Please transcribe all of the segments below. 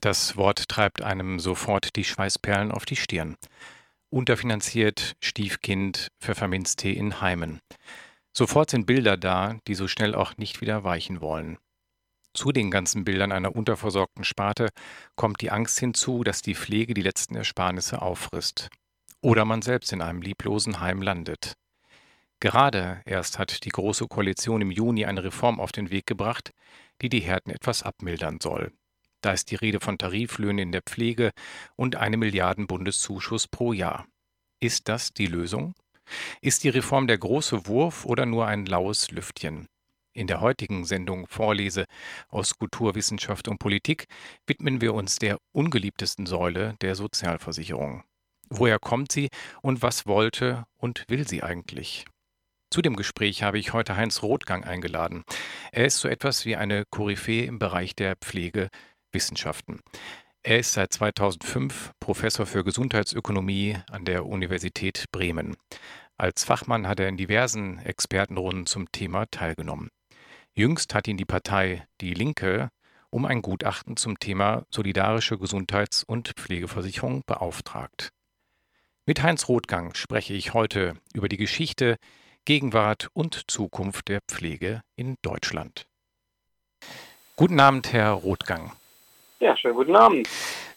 Das Wort treibt einem sofort die Schweißperlen auf die Stirn. Unterfinanziert, Stiefkind, Pfefferminztee in Heimen. Sofort sind Bilder da, die so schnell auch nicht wieder weichen wollen. Zu den ganzen Bildern einer unterversorgten Sparte kommt die Angst hinzu, dass die Pflege die letzten Ersparnisse auffrisst. Oder man selbst in einem lieblosen Heim landet. Gerade erst hat die Große Koalition im Juni eine Reform auf den Weg gebracht, die die Härten etwas abmildern soll. Da ist die Rede von Tariflöhnen in der Pflege und einem Milliarden Bundeszuschuss pro Jahr. Ist das die Lösung? Ist die Reform der große Wurf oder nur ein laues Lüftchen? In der heutigen Sendung Vorlese aus Kultur, Wissenschaft und Politik widmen wir uns der ungeliebtesten Säule der Sozialversicherung. Woher kommt sie und was wollte und will sie eigentlich? Zu dem Gespräch habe ich heute Heinz Rothgang eingeladen. Er ist so etwas wie eine Koryphäe im Bereich der Pflegewissenschaften. Er ist seit 2005 Professor für Gesundheitsökonomie an der Universität Bremen. Als Fachmann hat er in diversen Expertenrunden zum Thema teilgenommen. Jüngst hat ihn die Partei Die Linke um ein Gutachten zum Thema solidarische Gesundheits- und Pflegeversicherung beauftragt. Mit Heinz Rothgang spreche ich heute über die Geschichte, Gegenwart und Zukunft der Pflege in Deutschland. Guten Abend, Herr Rothgang. Ja, schönen guten Abend.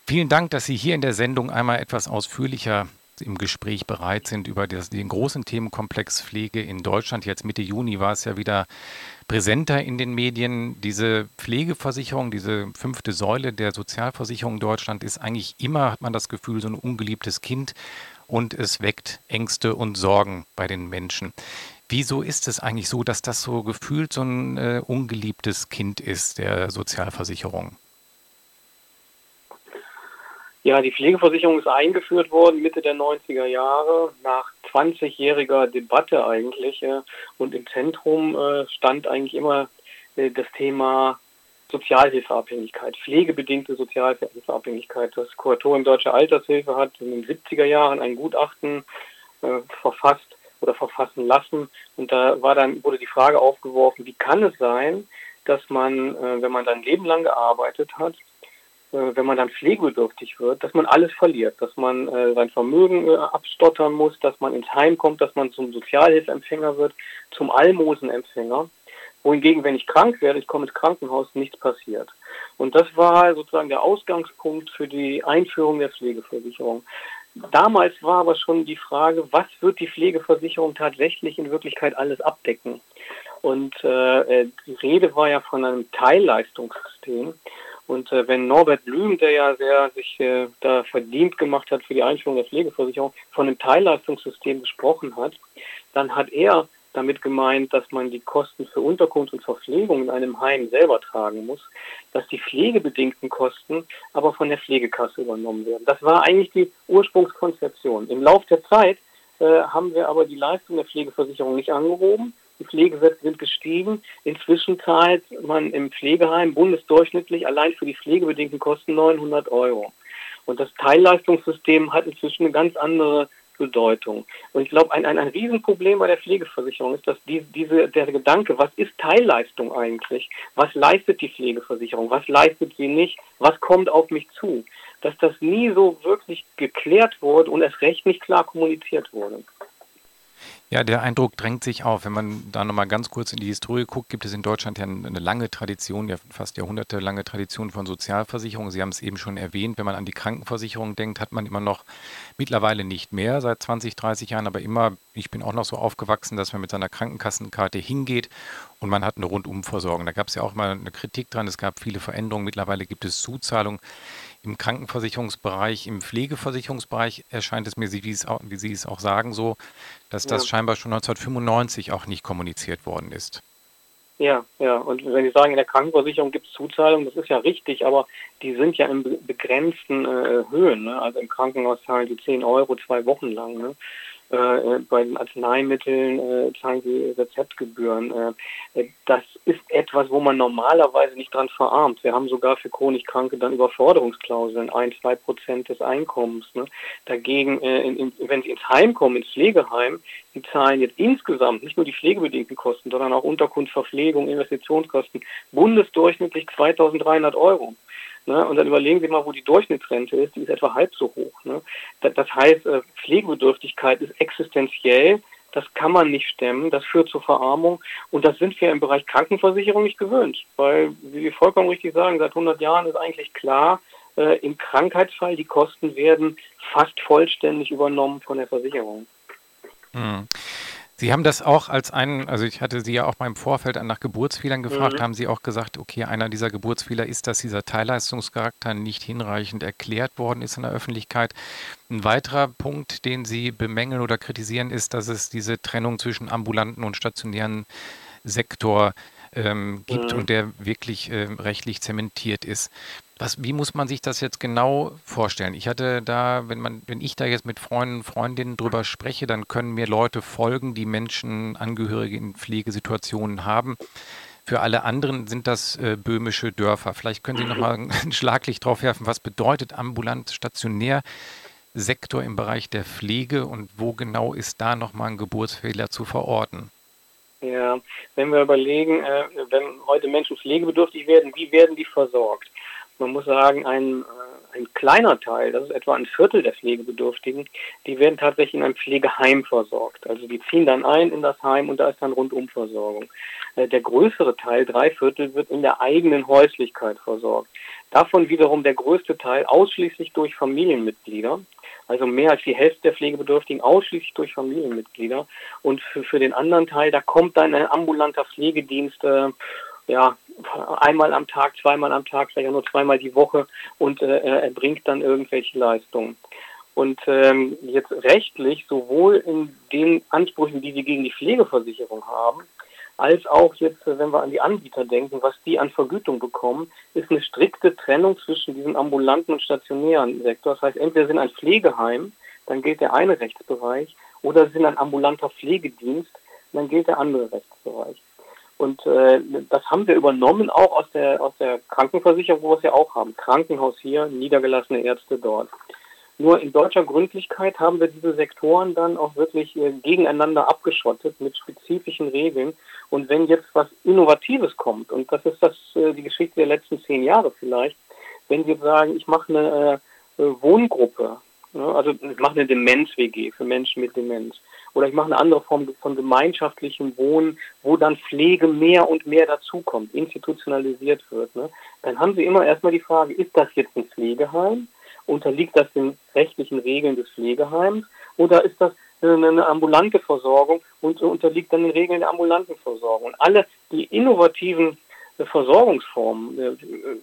Vielen Dank, dass Sie hier in der Sendung einmal etwas ausführlicher im Gespräch bereit sind über das, den großen Themenkomplex Pflege in Deutschland. Jetzt Mitte Juni war es ja wieder präsenter in den Medien. Diese Pflegeversicherung, diese fünfte Säule der Sozialversicherung in Deutschland ist eigentlich immer, hat man das Gefühl, so ein ungeliebtes Kind und es weckt Ängste und Sorgen bei den Menschen. Wieso ist es eigentlich so, dass das so gefühlt so ein äh, ungeliebtes Kind ist der Sozialversicherung? Ja, die Pflegeversicherung ist eingeführt worden Mitte der 90er Jahre nach 20-jähriger Debatte eigentlich. Und im Zentrum äh, stand eigentlich immer äh, das Thema Sozialhilfeabhängigkeit, pflegebedingte Sozialhilfeabhängigkeit. Das Kuratorium Deutsche Altershilfe hat in den 70er Jahren ein Gutachten äh, verfasst oder verfassen lassen. Und da war dann, wurde die Frage aufgeworfen, wie kann es sein, dass man, äh, wenn man sein Leben lang gearbeitet hat, äh, wenn man dann pflegebedürftig wird, dass man alles verliert, dass man äh, sein Vermögen äh, abstottern muss, dass man ins Heim kommt, dass man zum Sozialhilfeempfänger wird, zum Almosenempfänger. Wohingegen, wenn ich krank werde, ich komme ins Krankenhaus, nichts passiert. Und das war sozusagen der Ausgangspunkt für die Einführung der Pflegeversicherung. Damals war aber schon die Frage, was wird die Pflegeversicherung tatsächlich in Wirklichkeit alles abdecken? Und äh, die Rede war ja von einem Teilleistungssystem. Und äh, wenn Norbert Blüm, der ja sehr sich äh, da verdient gemacht hat für die Einführung der Pflegeversicherung, von einem Teilleistungssystem gesprochen hat, dann hat er damit gemeint, dass man die Kosten für Unterkunft und Verpflegung in einem Heim selber tragen muss, dass die pflegebedingten Kosten aber von der Pflegekasse übernommen werden. Das war eigentlich die Ursprungskonzeption. Im Laufe der Zeit äh, haben wir aber die Leistung der Pflegeversicherung nicht angehoben die Pflegesätze sind gestiegen. Inzwischen zahlt man im Pflegeheim bundesdurchschnittlich allein für die pflegebedingten Kosten 900 Euro. Und das Teilleistungssystem hat inzwischen eine ganz andere Bedeutung. Und ich glaube, ein, ein, ein Riesenproblem bei der Pflegeversicherung ist, dass die, diese, der Gedanke, was ist Teilleistung eigentlich? Was leistet die Pflegeversicherung? Was leistet sie nicht? Was kommt auf mich zu? Dass das nie so wirklich geklärt wurde und erst recht nicht klar kommuniziert wurde. Ja, der Eindruck drängt sich auf. Wenn man da nochmal ganz kurz in die Historie guckt, gibt es in Deutschland ja eine lange Tradition, ja fast jahrhundertelange Tradition von Sozialversicherungen. Sie haben es eben schon erwähnt, wenn man an die Krankenversicherung denkt, hat man immer noch, mittlerweile nicht mehr, seit 20, 30 Jahren, aber immer, ich bin auch noch so aufgewachsen, dass man mit seiner Krankenkassenkarte hingeht und man hat eine Rundumversorgung. Da gab es ja auch mal eine Kritik dran, es gab viele Veränderungen. Mittlerweile gibt es Zuzahlungen im Krankenversicherungsbereich, im Pflegeversicherungsbereich erscheint es mir, wie, es auch, wie Sie es auch sagen, so, dass das ja. scheinbar schon 1995 auch nicht kommuniziert worden ist. Ja, ja. Und wenn Sie sagen, in der Krankenversicherung gibt es Zuzahlungen, das ist ja richtig, aber die sind ja in begrenzten äh, Höhen. Ne? Also im Krankenhaus zahlen die 10 Euro zwei Wochen lang. Ne? Äh, bei den Arzneimitteln äh, zahlen sie Rezeptgebühren. Äh, das ist etwas, wo man normalerweise nicht dran verarmt. Wir haben sogar für chronisch Kranke dann Überforderungsklauseln, ein, zwei Prozent des Einkommens. Ne? Dagegen, äh, in, in, wenn sie ins Heim kommen, ins Pflegeheim, die zahlen jetzt insgesamt nicht nur die pflegebedingten Kosten, sondern auch Unterkunft, Verpflegung, Investitionskosten bundesdurchschnittlich 2300 Euro. Ne? Und dann überlegen Sie mal, wo die Durchschnittsrente ist, die ist etwa halb so hoch. Ne? Das heißt, äh, Pflegebedürftigkeit ist existenziell, das kann man nicht stemmen, das führt zur Verarmung und das sind wir im Bereich Krankenversicherung nicht gewöhnt, weil, wie Sie vollkommen richtig sagen, seit 100 Jahren ist eigentlich klar, äh, im Krankheitsfall die Kosten werden fast vollständig übernommen von der Versicherung. Hm. Sie haben das auch als einen, also ich hatte Sie ja auch beim Vorfeld nach Geburtsfehlern gefragt, mhm. haben Sie auch gesagt, okay, einer dieser Geburtsfehler ist, dass dieser Teilleistungscharakter nicht hinreichend erklärt worden ist in der Öffentlichkeit. Ein weiterer Punkt, den Sie bemängeln oder kritisieren, ist, dass es diese Trennung zwischen ambulanten und stationären Sektor ähm, gibt mhm. und der wirklich äh, rechtlich zementiert ist. Was, wie muss man sich das jetzt genau vorstellen? Ich hatte da, wenn man, wenn ich da jetzt mit Freunden, Freundinnen drüber spreche, dann können mir Leute folgen, die Menschen, Angehörige in Pflegesituationen haben. Für alle anderen sind das äh, böhmische Dörfer. Vielleicht können Sie noch mal ein Schlaglicht drauf werfen, was bedeutet ambulant stationär Sektor im Bereich der Pflege und wo genau ist da noch mal ein Geburtsfehler zu verorten? Ja, wenn wir überlegen, äh, wenn heute Menschen pflegebedürftig werden, wie werden die versorgt? Man muss sagen, ein, äh, ein kleiner Teil, das ist etwa ein Viertel der Pflegebedürftigen, die werden tatsächlich in einem Pflegeheim versorgt. Also die ziehen dann ein in das Heim und da ist dann Rundumversorgung. Äh, der größere Teil, drei Viertel, wird in der eigenen Häuslichkeit versorgt. Davon wiederum der größte Teil ausschließlich durch Familienmitglieder. Also mehr als die Hälfte der Pflegebedürftigen ausschließlich durch Familienmitglieder. Und für, für den anderen Teil, da kommt dann ein ambulanter Pflegedienst äh, ja, einmal am Tag, zweimal am Tag, vielleicht auch nur zweimal die Woche und äh, er bringt dann irgendwelche Leistungen. Und ähm, jetzt rechtlich, sowohl in den Ansprüchen, die wir gegen die Pflegeversicherung haben, als auch jetzt, äh, wenn wir an die Anbieter denken, was die an Vergütung bekommen, ist eine strikte Trennung zwischen diesem ambulanten und stationären Sektor. Das heißt, entweder sind ein Pflegeheim, dann gilt der eine Rechtsbereich, oder sind ein ambulanter Pflegedienst, dann gilt der andere Rechtsbereich. Und äh, das haben wir übernommen auch aus der aus der Krankenversicherung, wo wir es ja auch haben. Krankenhaus hier, niedergelassene Ärzte dort. Nur in deutscher Gründlichkeit haben wir diese Sektoren dann auch wirklich äh, gegeneinander abgeschottet mit spezifischen Regeln. Und wenn jetzt was Innovatives kommt, und das ist das äh, die Geschichte der letzten zehn Jahre vielleicht, wenn wir sagen, ich mache eine äh, Wohngruppe, also ich mache eine Demenz-WG für Menschen mit Demenz, oder ich mache eine andere Form von gemeinschaftlichem Wohnen, wo dann Pflege mehr und mehr dazukommt, institutionalisiert wird, ne? dann haben Sie immer erstmal die Frage, ist das jetzt ein Pflegeheim? Unterliegt das den rechtlichen Regeln des Pflegeheims? Oder ist das eine ambulante Versorgung und unterliegt dann den Regeln der ambulanten Versorgung? Und alle die innovativen Versorgungsformen.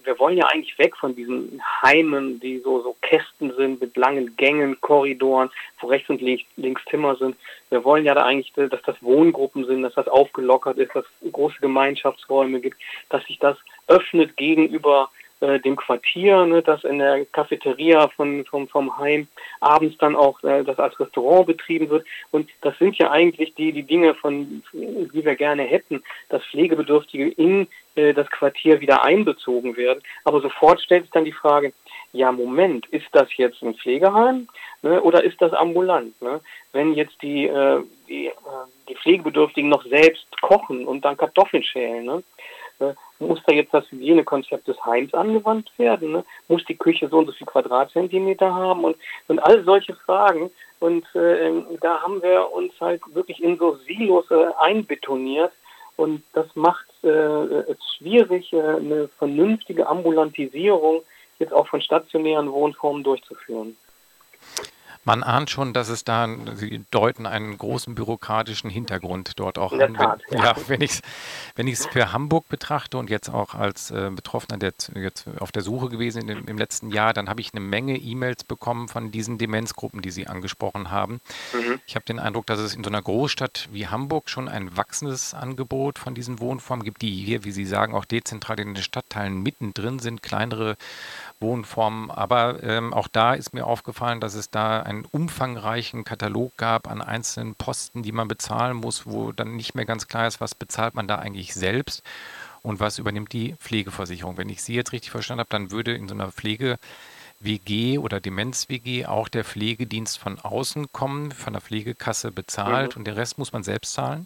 Wir, wollen ja eigentlich weg von diesen Heimen, die so, so Kästen sind mit langen Gängen, Korridoren, wo rechts und links Zimmer sind. Wir wollen ja da eigentlich, dass das Wohngruppen sind, dass das aufgelockert ist, dass es große Gemeinschaftsräume gibt, dass sich das öffnet gegenüber äh, dem Quartier, ne, das in der Cafeteria von, vom, vom Heim abends dann auch äh, das als Restaurant betrieben wird. Und das sind ja eigentlich die, die Dinge, von, die wir gerne hätten, dass Pflegebedürftige in äh, das Quartier wieder einbezogen werden. Aber sofort stellt sich dann die Frage, ja, Moment, ist das jetzt ein Pflegeheim ne, oder ist das ambulant? Ne? Wenn jetzt die, äh, die, äh, die Pflegebedürftigen noch selbst kochen und dann Kartoffeln schälen, ne, äh, muss da jetzt das Hygienekonzept des Heims angewandt werden? Ne? Muss die Küche so und so viel Quadratzentimeter haben? Und, und all solche Fragen. Und äh, da haben wir uns halt wirklich in so Silos äh, einbetoniert. Und das macht äh, es schwierig, äh, eine vernünftige Ambulantisierung jetzt auch von stationären Wohnformen durchzuführen. Man ahnt schon, dass es da, Sie deuten einen großen bürokratischen Hintergrund dort auch an. Tat, wenn, ja. wenn ich es wenn ich's für Hamburg betrachte und jetzt auch als äh, Betroffener, der jetzt, jetzt auf der Suche gewesen in dem, im letzten Jahr, dann habe ich eine Menge E-Mails bekommen von diesen Demenzgruppen, die Sie angesprochen haben. Mhm. Ich habe den Eindruck, dass es in so einer Großstadt wie Hamburg schon ein wachsendes Angebot von diesen Wohnformen gibt, die hier, wie Sie sagen, auch dezentral in den Stadtteilen mittendrin sind, kleinere Wohnformen. Aber ähm, auch da ist mir aufgefallen, dass es da einen umfangreichen Katalog gab an einzelnen Posten, die man bezahlen muss, wo dann nicht mehr ganz klar ist, was bezahlt man da eigentlich selbst und was übernimmt die Pflegeversicherung. Wenn ich Sie jetzt richtig verstanden habe, dann würde in so einer Pflege WG oder Demenz-WG auch der Pflegedienst von außen kommen, von der Pflegekasse bezahlt Mhm. und der Rest muss man selbst zahlen?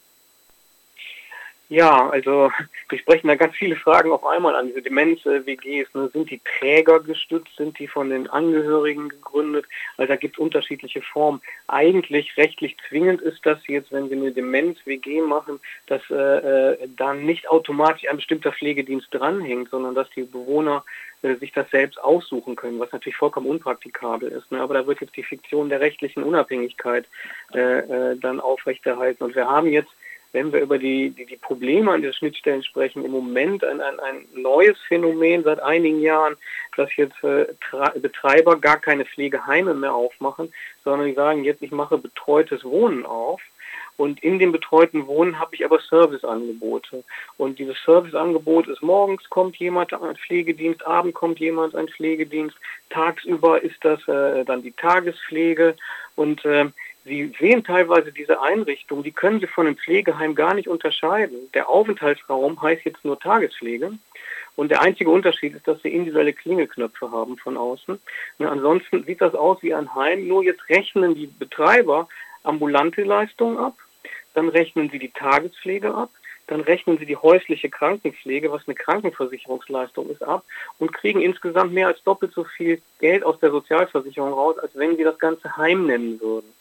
Ja, also wir sprechen da ganz viele Fragen auf einmal an. Diese Demenz-WGs, ne, sind die Träger gestützt, sind die von den Angehörigen gegründet? Also da gibt es unterschiedliche Formen. Eigentlich rechtlich zwingend ist das jetzt, wenn Sie eine Demenz-WG machen, dass äh, äh, dann nicht automatisch ein bestimmter Pflegedienst dranhängt, sondern dass die Bewohner äh, sich das selbst aussuchen können, was natürlich vollkommen unpraktikabel ist. Ne? Aber da wird jetzt die Fiktion der rechtlichen Unabhängigkeit äh, äh, dann aufrechterhalten. Und wir haben jetzt wenn wir über die, die, die Probleme an diesen Schnittstellen sprechen, im Moment ein, ein, ein neues Phänomen seit einigen Jahren, dass jetzt äh, Betreiber gar keine Pflegeheime mehr aufmachen, sondern die sagen, jetzt ich mache betreutes Wohnen auf. Und in dem betreuten Wohnen habe ich aber Serviceangebote. Und dieses Serviceangebot ist morgens kommt jemand, ein Pflegedienst, abends kommt jemand, ein Pflegedienst, tagsüber ist das äh, dann die Tagespflege. Und äh, Sie sehen teilweise diese Einrichtungen, die können Sie von einem Pflegeheim gar nicht unterscheiden. Der Aufenthaltsraum heißt jetzt nur Tagespflege. Und der einzige Unterschied ist, dass sie individuelle Klingelknöpfe haben von außen. Und ansonsten sieht das aus wie ein Heim, nur jetzt rechnen die Betreiber ambulante Leistungen ab, dann rechnen sie die Tagespflege ab, dann rechnen sie die häusliche Krankenpflege, was eine Krankenversicherungsleistung ist, ab und kriegen insgesamt mehr als doppelt so viel Geld aus der Sozialversicherung raus, als wenn sie das ganze Heim nennen würden.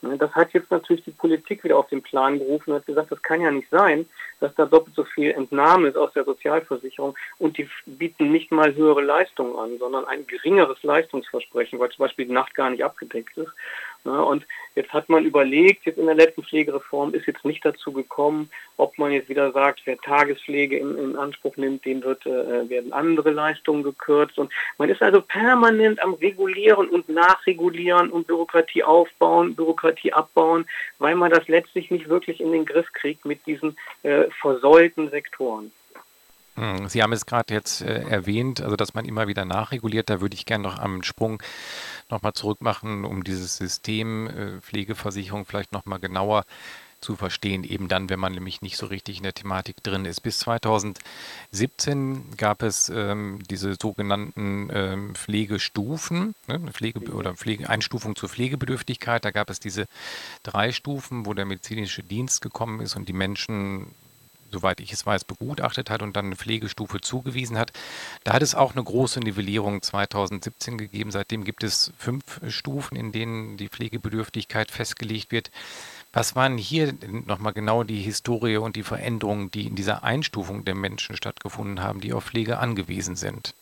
Ne, Das hat jetzt natürlich die Politik wieder auf den Plan gerufen und hat gesagt, das kann ja nicht sein, dass da doppelt so viel Entnahme ist aus der Sozialversicherung und die bieten nicht mal höhere Leistungen an, sondern ein geringeres Leistungsversprechen, weil zum Beispiel die Nacht gar nicht abgedeckt ist. Ne, Und jetzt hat man überlegt, jetzt in der letzten Pflegereform ist jetzt nicht dazu gekommen, ob man jetzt wieder sagt, wer Tagespflege in, in Anspruch nimmt, dem wird, äh, werden andere Leistungen gekürzt. Und man ist also permanent am Regulieren und Nachregulieren und Bürokratie aufbauen, Bürokratie abbauen, weil man das letztlich nicht wirklich in den Griff kriegt mit diesen äh, versäulten Sektoren. Hm, Sie haben es gerade jetzt äh, erwähnt, also dass man immer wieder nachreguliert. Da würde ich gerne noch einen Sprung nochmal zurück machen, um dieses System äh, Pflegeversicherung vielleicht nochmal genauer zu verstehen, eben dann, wenn man nämlich nicht so richtig in der Thematik drin ist. Bis 2017 gab es ähm, diese sogenannten ähm, Pflegestufen, ne, Pflege oder Pflege, Einstufung zur Pflegebedürftigkeit. Da gab es diese drei Stufen, wo der medizinische Dienst gekommen ist und die Menschen soweit ich es weiß, begutachtet hat und dann eine Pflegestufe zugewiesen hat. Da hat es auch eine große Nivellierung 2017 gegeben. Seitdem gibt es fünf Stufen, in denen die Pflegebedürftigkeit festgelegt wird. Was waren hier nochmal genau die Historie und die Veränderungen, die in dieser Einstufung der Menschen stattgefunden haben, die auf Pflege angewiesen sind?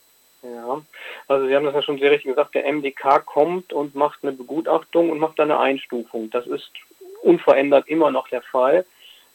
Ja, also Sie haben das ja schon sehr richtig gesagt, der MDK kommt und macht eine Begutachtung und macht dann eine Einstufung. Das ist unverändert immer noch der Fall.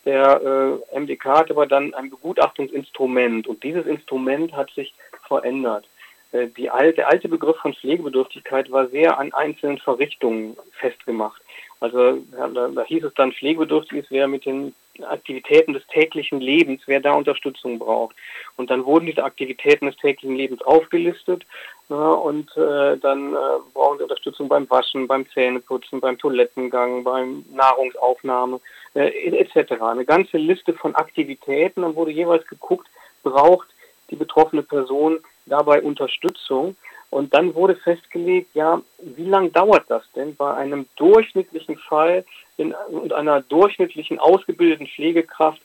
Der äh, MDK hat aber dann ein Begutachtungsinstrument und dieses Instrument hat sich verändert. Äh, alte, der alte Begriff von Pflegebedürftigkeit war sehr an einzelnen Verrichtungen festgemacht. Also ja, da, da hieß es dann, pflegebedürftig ist, wer mit den Aktivitäten des täglichen Lebens, wer da Unterstützung braucht. Und dann wurden diese Aktivitäten des täglichen Lebens aufgelistet ja, und äh, dann äh, brauchen sie Unterstützung beim Waschen, beim Zähneputzen, beim Toilettengang, beim Nahrungsaufnahme äh, etc. Eine ganze Liste von Aktivitäten. Dann wurde jeweils geguckt, braucht die betroffene Person dabei Unterstützung. Und dann wurde festgelegt, ja, wie lange dauert das denn bei einem durchschnittlichen Fall und einer durchschnittlichen ausgebildeten Pflegekraft?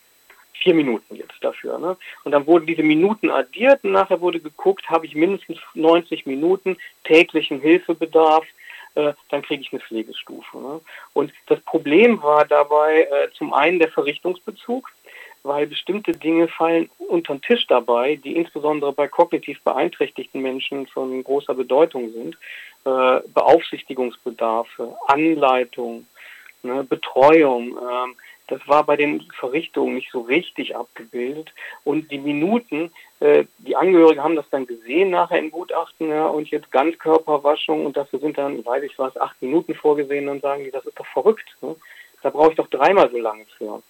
Vier Minuten jetzt dafür. Ne? Und dann wurden diese Minuten addiert und nachher wurde geguckt, habe ich mindestens 90 Minuten täglichen Hilfebedarf, äh, dann kriege ich eine Pflegestufe. Ne? Und das Problem war dabei äh, zum einen der Verrichtungsbezug weil bestimmte Dinge fallen unter den Tisch dabei, die insbesondere bei kognitiv beeinträchtigten Menschen von großer Bedeutung sind. Äh, Beaufsichtigungsbedarfe, Anleitung, ne, Betreuung. Äh, das war bei den Verrichtungen nicht so richtig abgebildet. Und die Minuten, äh, die Angehörigen haben das dann gesehen nachher im Gutachten, ja, und jetzt Ganzkörperwaschung und dafür sind dann, weiß ich was, acht Minuten vorgesehen, dann sagen die, das ist doch verrückt. Ne? Da brauche ich doch dreimal so lange für.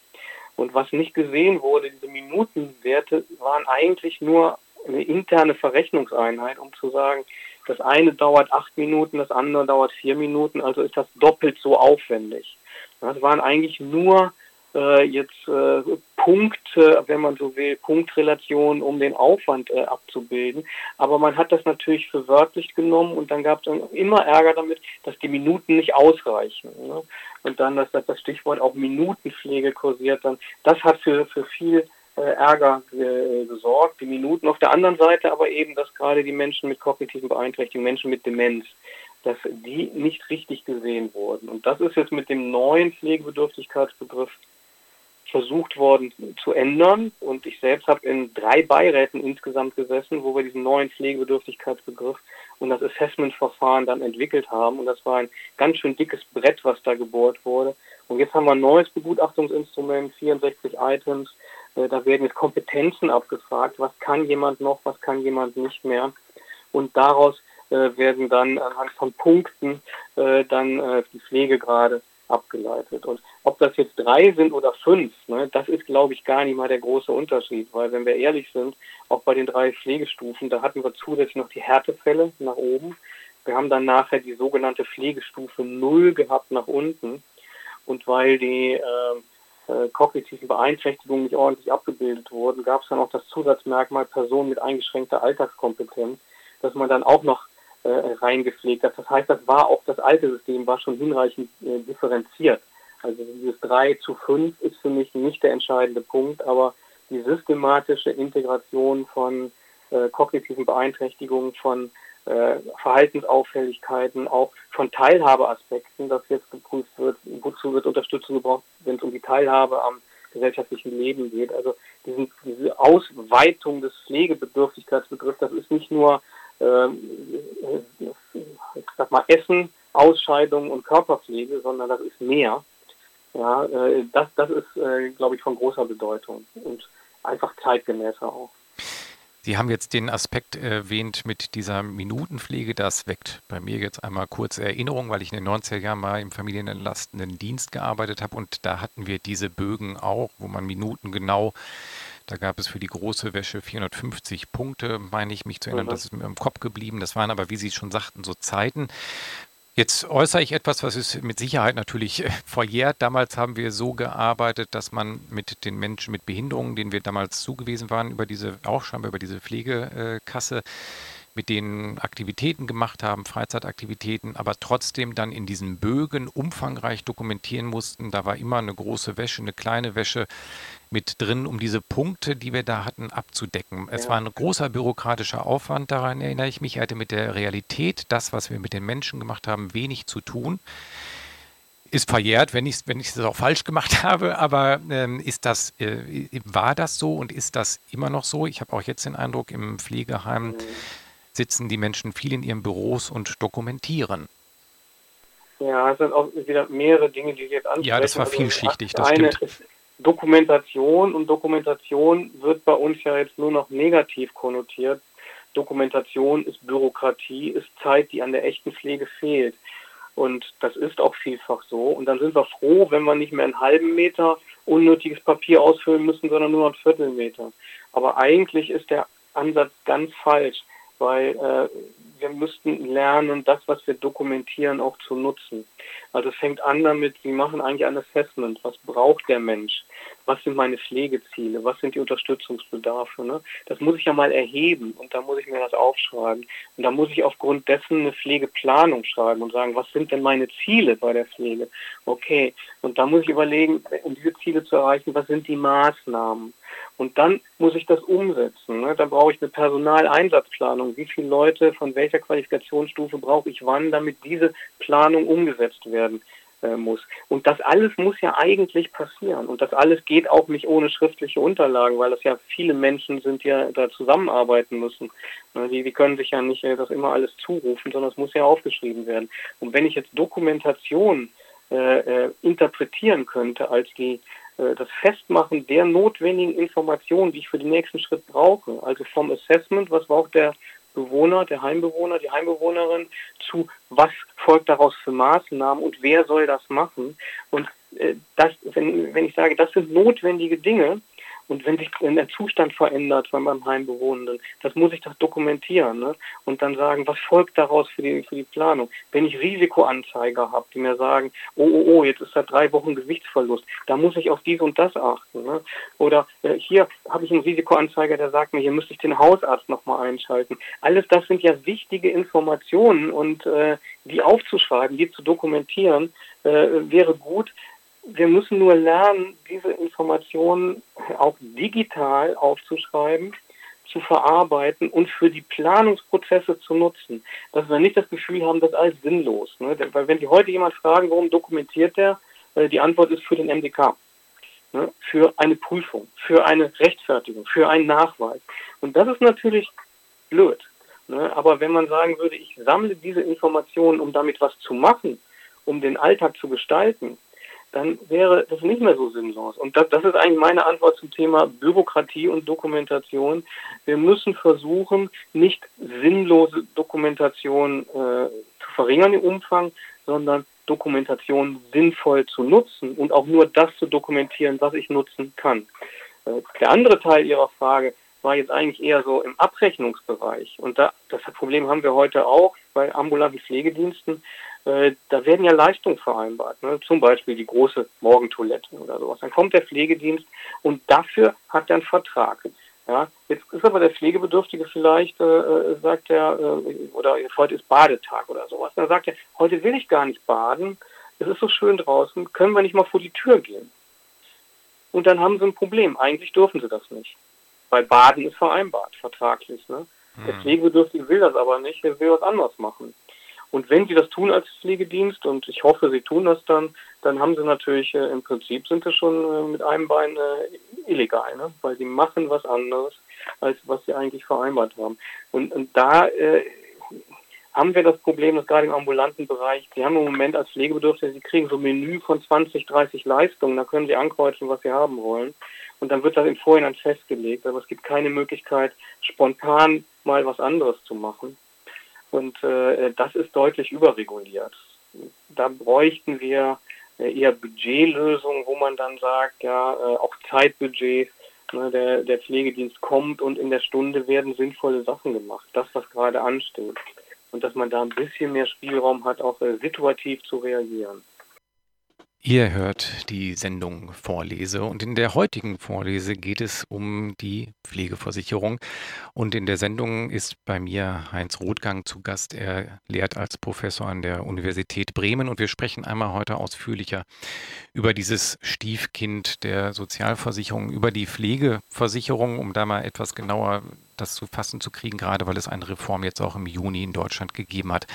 Und was nicht gesehen wurde, diese Minutenwerte waren eigentlich nur eine interne Verrechnungseinheit, um zu sagen, das eine dauert acht Minuten, das andere dauert vier Minuten, also ist das doppelt so aufwendig. Das waren eigentlich nur äh, jetzt äh, Punkte, wenn man so will, Punktrelationen, um den Aufwand äh, abzubilden. Aber man hat das natürlich für wörtlich genommen und dann gab es immer Ärger damit, dass die Minuten nicht ausreichen. Ne? Und dann dass das Stichwort auch Minutenpflege kursiert dann. Das hat für, für viel äh, Ärger äh, gesorgt, die Minuten. Auf der anderen Seite aber eben, dass gerade die Menschen mit kognitiven Beeinträchtigungen, Menschen mit Demenz, dass die nicht richtig gesehen wurden. Und das ist jetzt mit dem neuen Pflegebedürftigkeitsbegriff versucht worden zu ändern. Und ich selbst habe in drei Beiräten insgesamt gesessen, wo wir diesen neuen Pflegebedürftigkeitsbegriff und das Assessment-Verfahren dann entwickelt haben. Und das war ein ganz schön dickes Brett, was da gebohrt wurde. Und jetzt haben wir ein neues Begutachtungsinstrument, 64 Items. Äh, da werden jetzt Kompetenzen abgefragt. Was kann jemand noch, was kann jemand nicht mehr? Und daraus äh, werden dann anhand von Punkten äh, dann die Pflegegrade abgeleitet. Und ob das jetzt drei sind oder fünf, ne, das ist, glaube ich, gar nicht mal der große Unterschied, weil wenn wir ehrlich sind, auch bei den drei Pflegestufen, da hatten wir zusätzlich noch die Härtefälle nach oben. Wir haben dann nachher die sogenannte Pflegestufe null gehabt nach unten. Und weil die äh, äh, kognitiven Beeinträchtigungen nicht ordentlich abgebildet wurden, gab es dann auch das Zusatzmerkmal Person mit eingeschränkter Alltagskompetenz, dass man dann auch noch äh, reingepflegt hat. Das heißt, das war auch das alte System, war schon hinreichend äh, differenziert. Also dieses 3 zu 5 ist für mich nicht der entscheidende Punkt, aber die systematische Integration von äh, kognitiven Beeinträchtigungen, von äh, Verhaltensauffälligkeiten, auch von Teilhabeaspekten, das jetzt geprüft wird, wozu wird Unterstützung gebraucht, wenn es um die Teilhabe am gesellschaftlichen Leben geht. Also diesen, diese Ausweitung des Pflegebedürftigkeitsbegriffs, das ist nicht nur ähm, ich sag mal, Essen, Ausscheidung und Körperpflege, sondern das ist mehr. Ja, äh, das, das ist, äh, glaube ich, von großer Bedeutung und einfach zeitgemäßer auch. Sie haben jetzt den Aspekt erwähnt mit dieser Minutenpflege. Das weckt bei mir jetzt einmal kurze Erinnerung, weil ich in den 90er Jahren mal im familienentlastenden Dienst gearbeitet habe und da hatten wir diese Bögen auch, wo man Minuten genau da gab es für die große Wäsche 450 Punkte, meine ich mich zu erinnern. Mhm. Das ist mir im Kopf geblieben. Das waren aber, wie Sie schon sagten, so Zeiten. Jetzt äußere ich etwas, was ist mit Sicherheit natürlich äh, verjährt. Damals haben wir so gearbeitet, dass man mit den Menschen mit Behinderungen, denen wir damals zugewiesen waren, über diese, auch scheinbar über diese Pflegekasse, mit denen Aktivitäten gemacht haben, Freizeitaktivitäten, aber trotzdem dann in diesen Bögen umfangreich dokumentieren mussten. Da war immer eine große Wäsche, eine kleine Wäsche mit drin, um diese Punkte, die wir da hatten, abzudecken. Es war ein großer bürokratischer Aufwand, daran erinnere ich mich. Er hatte mit der Realität, das, was wir mit den Menschen gemacht haben, wenig zu tun. Ist verjährt, wenn ich es wenn auch falsch gemacht habe, aber ähm, ist das, äh, war das so und ist das immer noch so? Ich habe auch jetzt den Eindruck, im Pflegeheim mhm. sitzen die Menschen viel in ihren Büros und dokumentieren. Ja, es sind auch wieder mehrere Dinge, die jetzt ansprechen. Ja, das war also vielschichtig, das eine stimmt. Ist, Dokumentation und Dokumentation wird bei uns ja jetzt nur noch negativ konnotiert. Dokumentation ist Bürokratie, ist Zeit, die an der echten Pflege fehlt. Und das ist auch vielfach so. Und dann sind wir froh, wenn wir nicht mehr einen halben Meter unnötiges Papier ausfüllen müssen, sondern nur einen Viertelmeter. Aber eigentlich ist der Ansatz ganz falsch, weil äh, wir müssten lernen, das, was wir dokumentieren, auch zu nutzen. Also es fängt an damit, wir machen eigentlich ein Assessment. Was braucht der Mensch? Was sind meine Pflegeziele? Was sind die Unterstützungsbedarfe? Ne? Das muss ich ja mal erheben und da muss ich mir das aufschreiben. Und da muss ich aufgrund dessen eine Pflegeplanung schreiben und sagen, was sind denn meine Ziele bei der Pflege? Okay. Und da muss ich überlegen, um diese Ziele zu erreichen, was sind die Maßnahmen? Und dann muss ich das umsetzen. Ne? Dann brauche ich eine Personaleinsatzplanung. Wie viele Leute von welcher Qualifikationsstufe brauche ich wann, damit diese Planung umgesetzt werden äh, muss. Und das alles muss ja eigentlich passieren. Und das alles geht auch nicht ohne schriftliche Unterlagen, weil das ja viele Menschen sind, die ja da zusammenarbeiten müssen. Ne, die, die können sich ja nicht äh, das immer alles zurufen, sondern es muss ja aufgeschrieben werden. Und wenn ich jetzt Dokumentation äh, äh, interpretieren könnte als die äh, das Festmachen der notwendigen Informationen, die ich für den nächsten Schritt brauche, also vom Assessment, was braucht der Bewohner, der Heimbewohner, die Heimbewohnerin, zu was folgt daraus für Maßnahmen und wer soll das machen. Und äh, das, wenn, wenn ich sage, das sind notwendige Dinge, und wenn sich der Zustand verändert von meinem Heimbewohnenden, das muss ich doch dokumentieren ne? und dann sagen, was folgt daraus für die, für die Planung. Wenn ich Risikoanzeiger habe, die mir sagen, oh, oh, oh, jetzt ist da drei Wochen Gewichtsverlust, da muss ich auf dies und das achten. Ne? Oder äh, hier habe ich einen Risikoanzeiger, der sagt mir, hier müsste ich den Hausarzt nochmal einschalten. Alles das sind ja wichtige Informationen und äh, die aufzuschreiben, die zu dokumentieren, äh, wäre gut, wir müssen nur lernen, diese Informationen auch digital aufzuschreiben, zu verarbeiten und für die Planungsprozesse zu nutzen. Dass wir nicht das Gefühl haben, das ist alles sinnlos. Ne? Weil wenn die heute jemand fragen, warum dokumentiert der, äh, die Antwort ist für den MDK. Ne? Für eine Prüfung, für eine Rechtfertigung, für einen Nachweis. Und das ist natürlich blöd. Ne? Aber wenn man sagen würde, ich sammle diese Informationen, um damit was zu machen, um den Alltag zu gestalten, dann wäre das nicht mehr so sinnlos. Und das, das ist eigentlich meine Antwort zum Thema Bürokratie und Dokumentation. Wir müssen versuchen, nicht sinnlose Dokumentation äh, zu verringern im Umfang, sondern Dokumentation sinnvoll zu nutzen und auch nur das zu dokumentieren, was ich nutzen kann. Äh, der andere Teil Ihrer Frage war jetzt eigentlich eher so im Abrechnungsbereich. Und da, das Problem haben wir heute auch bei ambulanten Pflegediensten. Äh, da werden ja Leistungen vereinbart, ne? zum Beispiel die große Morgentoilette oder sowas. Dann kommt der Pflegedienst und dafür hat er einen Vertrag. Ja, jetzt ist aber der Pflegebedürftige vielleicht, äh, äh sagt er, äh, oder heute ist Badetag oder sowas. Dann sagt er, heute will ich gar nicht baden, es ist so schön draußen, können wir nicht mal vor die Tür gehen? Und dann haben sie ein Problem. Eigentlich dürfen sie das nicht. Weil Baden ist vereinbart, vertraglich. Ne? Der hm. Pflegebedürftige will das aber nicht, er will was anderes machen. Und wenn sie das tun als Pflegedienst, und ich hoffe, sie tun das dann, dann haben sie natürlich, äh, im Prinzip sind sie schon äh, mit einem Bein äh, illegal, ne? weil sie machen was anderes, als was sie eigentlich vereinbart haben. Und, und da äh, haben wir das Problem, dass gerade im ambulanten Bereich, sie haben im Moment als Pflegebedürftige, sie kriegen so ein Menü von 20, 30 Leistungen, da können sie ankreuzen, was sie haben wollen. Und dann wird das im Vorhinein festgelegt, aber es gibt keine Möglichkeit, spontan mal was anderes zu machen. Und äh, das ist deutlich überreguliert. Da bräuchten wir äh, eher Budgetlösungen, wo man dann sagt, ja, äh, auch Zeitbudget, ne, der, der Pflegedienst kommt und in der Stunde werden sinnvolle Sachen gemacht. Das, was gerade ansteht. Und dass man da ein bisschen mehr Spielraum hat, auch äh, situativ zu reagieren. Ihr hört die Sendung Vorlese und in der heutigen Vorlese geht es um die Pflegeversicherung. Und in der Sendung ist bei mir Heinz Rothgang zu Gast. Er lehrt als Professor an der Universität Bremen und wir sprechen einmal heute ausführlicher über dieses Stiefkind der Sozialversicherung, über die Pflegeversicherung, um da mal etwas genauer das zu fassen zu kriegen, gerade weil es eine Reform jetzt auch im Juni in Deutschland gegeben hat.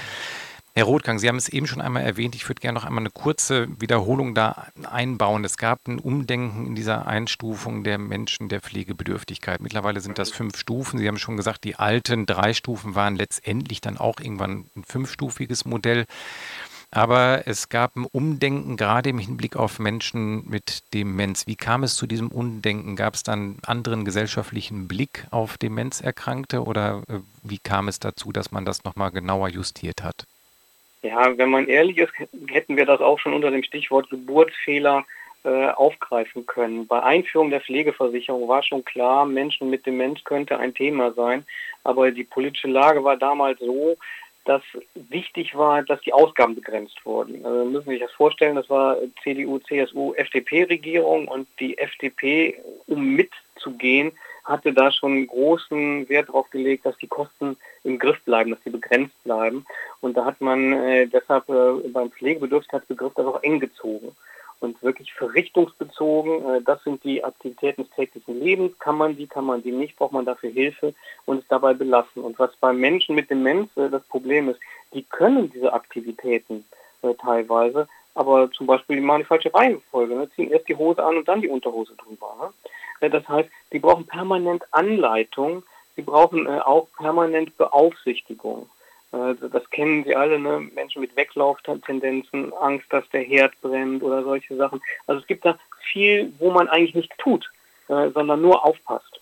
Herr Rothgang, Sie haben es eben schon einmal erwähnt. Ich würde gerne noch einmal eine kurze Wiederholung da einbauen. Es gab ein Umdenken in dieser Einstufung der Menschen der Pflegebedürftigkeit. Mittlerweile sind das fünf Stufen. Sie haben schon gesagt, die alten drei Stufen waren letztendlich dann auch irgendwann ein fünfstufiges Modell. Aber es gab ein Umdenken, gerade im Hinblick auf Menschen mit Demenz. Wie kam es zu diesem Umdenken? Gab es dann einen anderen gesellschaftlichen Blick auf Demenzerkrankte oder äh, wie kam es dazu, dass man das nochmal genauer justiert hat? Ja, wenn man ehrlich ist, hätten wir das auch schon unter dem Stichwort Geburtsfehler äh, aufgreifen können. Bei Einführung der Pflegeversicherung war schon klar, Menschen mit Demenz könnte ein Thema sein, aber die politische Lage war damals so, dass wichtig war, dass die Ausgaben begrenzt wurden. Also müssen Sie sich das vorstellen, das war CDU, CSU, FDP-Regierung und die FDP, um mitzugehen, hatte da schon großen Wert darauf gelegt, dass die Kosten im Griff bleiben, dass sie begrenzt bleiben. Und da hat man äh, deshalb äh, beim Pflegebedürftigkeitsbegriff das auch eng gezogen. Und wirklich verrichtungsbezogen, äh, das sind die Aktivitäten des täglichen Lebens, kann man die, kann man die nicht, braucht man dafür Hilfe und es dabei belassen. Und was bei Menschen mit Demenz äh, das Problem ist, die können diese Aktivitäten äh, teilweise, aber zum Beispiel die machen die falsche Reihenfolge, ne? ziehen erst die Hose an und dann die Unterhose drüber. Ne? Das heißt, die brauchen permanent Anleitung, sie brauchen äh, auch permanent Beaufsichtigung. Äh, das kennen Sie alle, ne? Menschen mit Weglauftendenzen, Angst, dass der Herd brennt oder solche Sachen. Also es gibt da viel, wo man eigentlich nichts tut, äh, sondern nur aufpasst.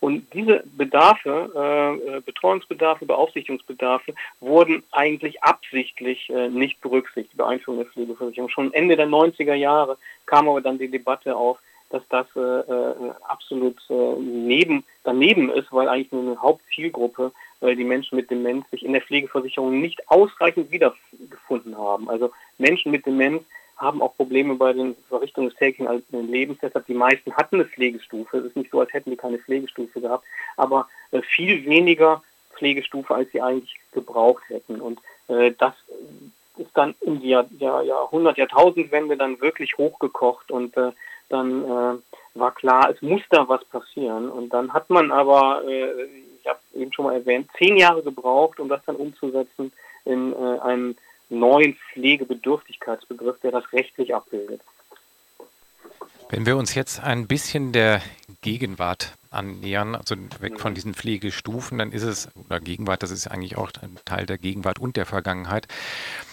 Und diese Bedarfe, äh, Betreuungsbedarfe, Beaufsichtigungsbedarfe wurden eigentlich absichtlich nicht berücksichtigt bei Einführung der Pflegeversicherung. Schon Ende der 90er Jahre kam aber dann die Debatte auf, dass das äh, äh absolut äh, neben, daneben ist, weil eigentlich nur eine Hauptzielgruppe, weil die Menschen mit Demenz sich in der Pflegeversicherung nicht ausreichend wiedergefunden haben. Also Menschen mit Demenz haben auch Probleme bei den Verrichtungen des täglichen Lebens. Deshalb die meisten hatten eine Pflegestufe. Es ist nicht so, als hätten die keine Pflegestufe gehabt, aber äh, viel weniger Pflegestufe, als sie eigentlich gebraucht hätten. Und äh, das ist dann um die Jahr, Jahr, Jahrhundert, Jahrtausendwende dann wirklich hochgekocht und äh, dann äh, war klar, es muss da was passieren. Und dann hat man aber, äh, ich habe eben schon mal erwähnt, zehn Jahre gebraucht, um das dann umzusetzen in äh, einen neuen Pflegebedürftigkeitsbegriff, der das rechtlich abbildet. Wenn wir uns jetzt ein bisschen der Gegenwart annähern, also weg von diesen Pflegestufen, dann ist es, oder Gegenwart, das ist eigentlich auch ein Teil der Gegenwart und der Vergangenheit,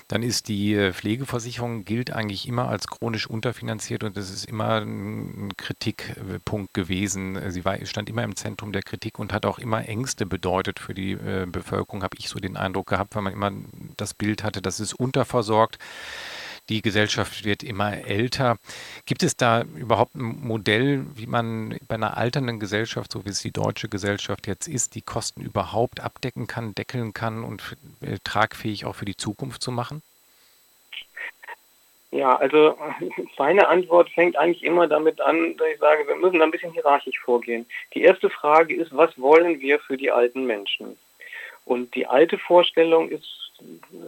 dann ist die äh, Pflegeversicherung gilt eigentlich immer als chronisch unterfinanziert und das ist immer ein Kritikpunkt gewesen. Sie war, stand immer im Zentrum der Kritik und hat auch immer Ängste bedeutet für die äh, Bevölkerung, habe ich so den Eindruck gehabt, weil man immer das Bild hatte, dass es unterversorgt die Gesellschaft wird immer älter. Gibt es da überhaupt ein Modell, wie man bei einer alternden Gesellschaft, so wie es die deutsche Gesellschaft jetzt ist, die Kosten überhaupt abdecken kann, deckeln kann und äh, tragfähig auch für die Zukunft zu machen? Ja, also meine Antwort fängt eigentlich immer damit an, dass ich sage, wir müssen da ein bisschen hierarchisch vorgehen. Die erste Frage ist, was wollen wir für die alten Menschen? Und die alte Vorstellung ist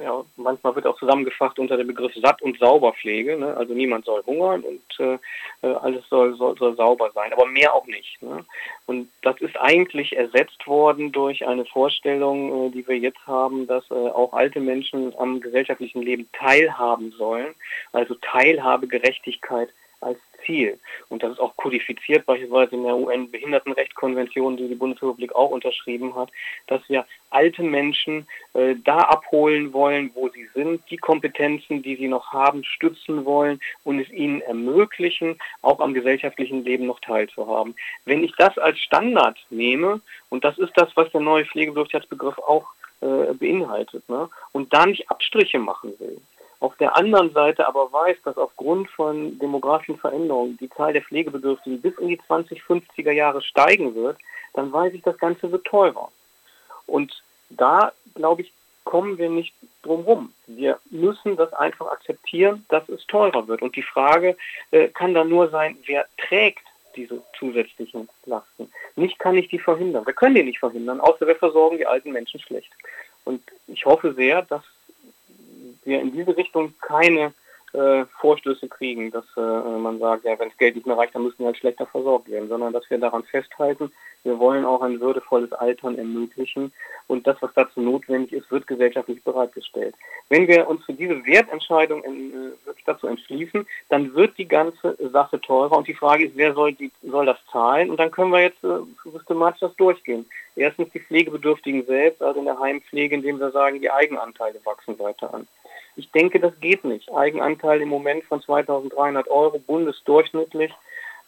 ja, manchmal wird auch zusammengefasst unter dem Begriff Satt- und Sauberpflege. Ne? Also niemand soll hungern und äh, äh, alles soll, soll, soll sauber sein, aber mehr auch nicht. Ne? Und das ist eigentlich ersetzt worden durch eine Vorstellung, äh, die wir jetzt haben, dass äh, auch alte Menschen am gesellschaftlichen Leben teilhaben sollen. Also Teilhabegerechtigkeit als Ziel. Und das ist auch kodifiziert beispielsweise in der UN-Behindertenrechtskonvention, die die Bundesrepublik auch unterschrieben hat, dass wir alte Menschen äh, da abholen wollen, wo sie sind, die Kompetenzen, die sie noch haben, stützen wollen und es ihnen ermöglichen, auch am gesellschaftlichen Leben noch teilzuhaben. Wenn ich das als Standard nehme, und das ist das, was der neue Pflegebedürftigkeitsbegriff auch äh, beinhaltet, ne, und da nicht Abstriche machen will, auf der anderen Seite aber weiß, dass aufgrund von demografischen Veränderungen die Zahl der Pflegebedürftigen bis in die 2050er Jahre steigen wird, dann weiß ich, das Ganze wird teurer. Und da, glaube ich, kommen wir nicht drum rum. Wir müssen das einfach akzeptieren, dass es teurer wird. Und die Frage äh, kann dann nur sein, wer trägt diese zusätzlichen Lasten. Nicht kann ich die verhindern. Wir können die nicht verhindern, außer wir versorgen die alten Menschen schlecht. Und ich hoffe sehr, dass wir in diese Richtung keine äh, Vorstöße kriegen, dass äh, man sagt, ja, wenn das Geld nicht mehr reicht, dann müssen wir halt schlechter versorgt werden, sondern dass wir daran festhalten, wir wollen auch ein würdevolles Altern ermöglichen und das, was dazu notwendig ist, wird gesellschaftlich bereitgestellt. Wenn wir uns für diese Wertentscheidung in, äh, dazu entschließen, dann wird die ganze Sache teurer und die Frage ist, wer soll, die, soll das zahlen und dann können wir jetzt äh, systematisch das durchgehen. Erstens die Pflegebedürftigen selbst, also in der Heimpflege, indem wir sagen, die Eigenanteile wachsen weiter an. Ich denke, das geht nicht. Eigenanteil im Moment von 2300 Euro bundesdurchschnittlich,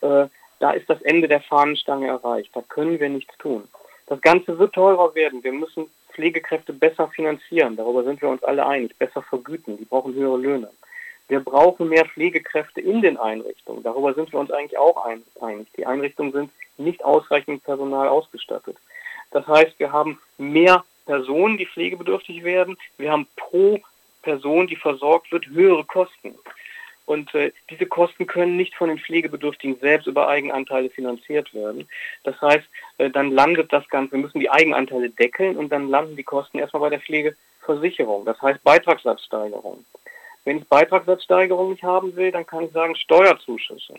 äh, da ist das Ende der Fahnenstange erreicht. Da können wir nichts tun. Das Ganze wird teurer werden. Wir müssen Pflegekräfte besser finanzieren. Darüber sind wir uns alle einig. Besser vergüten. Die brauchen höhere Löhne. Wir brauchen mehr Pflegekräfte in den Einrichtungen. Darüber sind wir uns eigentlich auch einig. Die Einrichtungen sind nicht ausreichend Personal ausgestattet. Das heißt, wir haben mehr Personen, die pflegebedürftig werden. Wir haben pro Person, die versorgt wird, höhere Kosten. Und äh, diese Kosten können nicht von den Pflegebedürftigen selbst über Eigenanteile finanziert werden. Das heißt, äh, dann landet das Ganze, wir müssen die Eigenanteile deckeln und dann landen die Kosten erstmal bei der Pflegeversicherung. Das heißt Beitragssatzsteigerung. Wenn ich Beitragssatzsteigerung nicht haben will, dann kann ich sagen Steuerzuschüsse.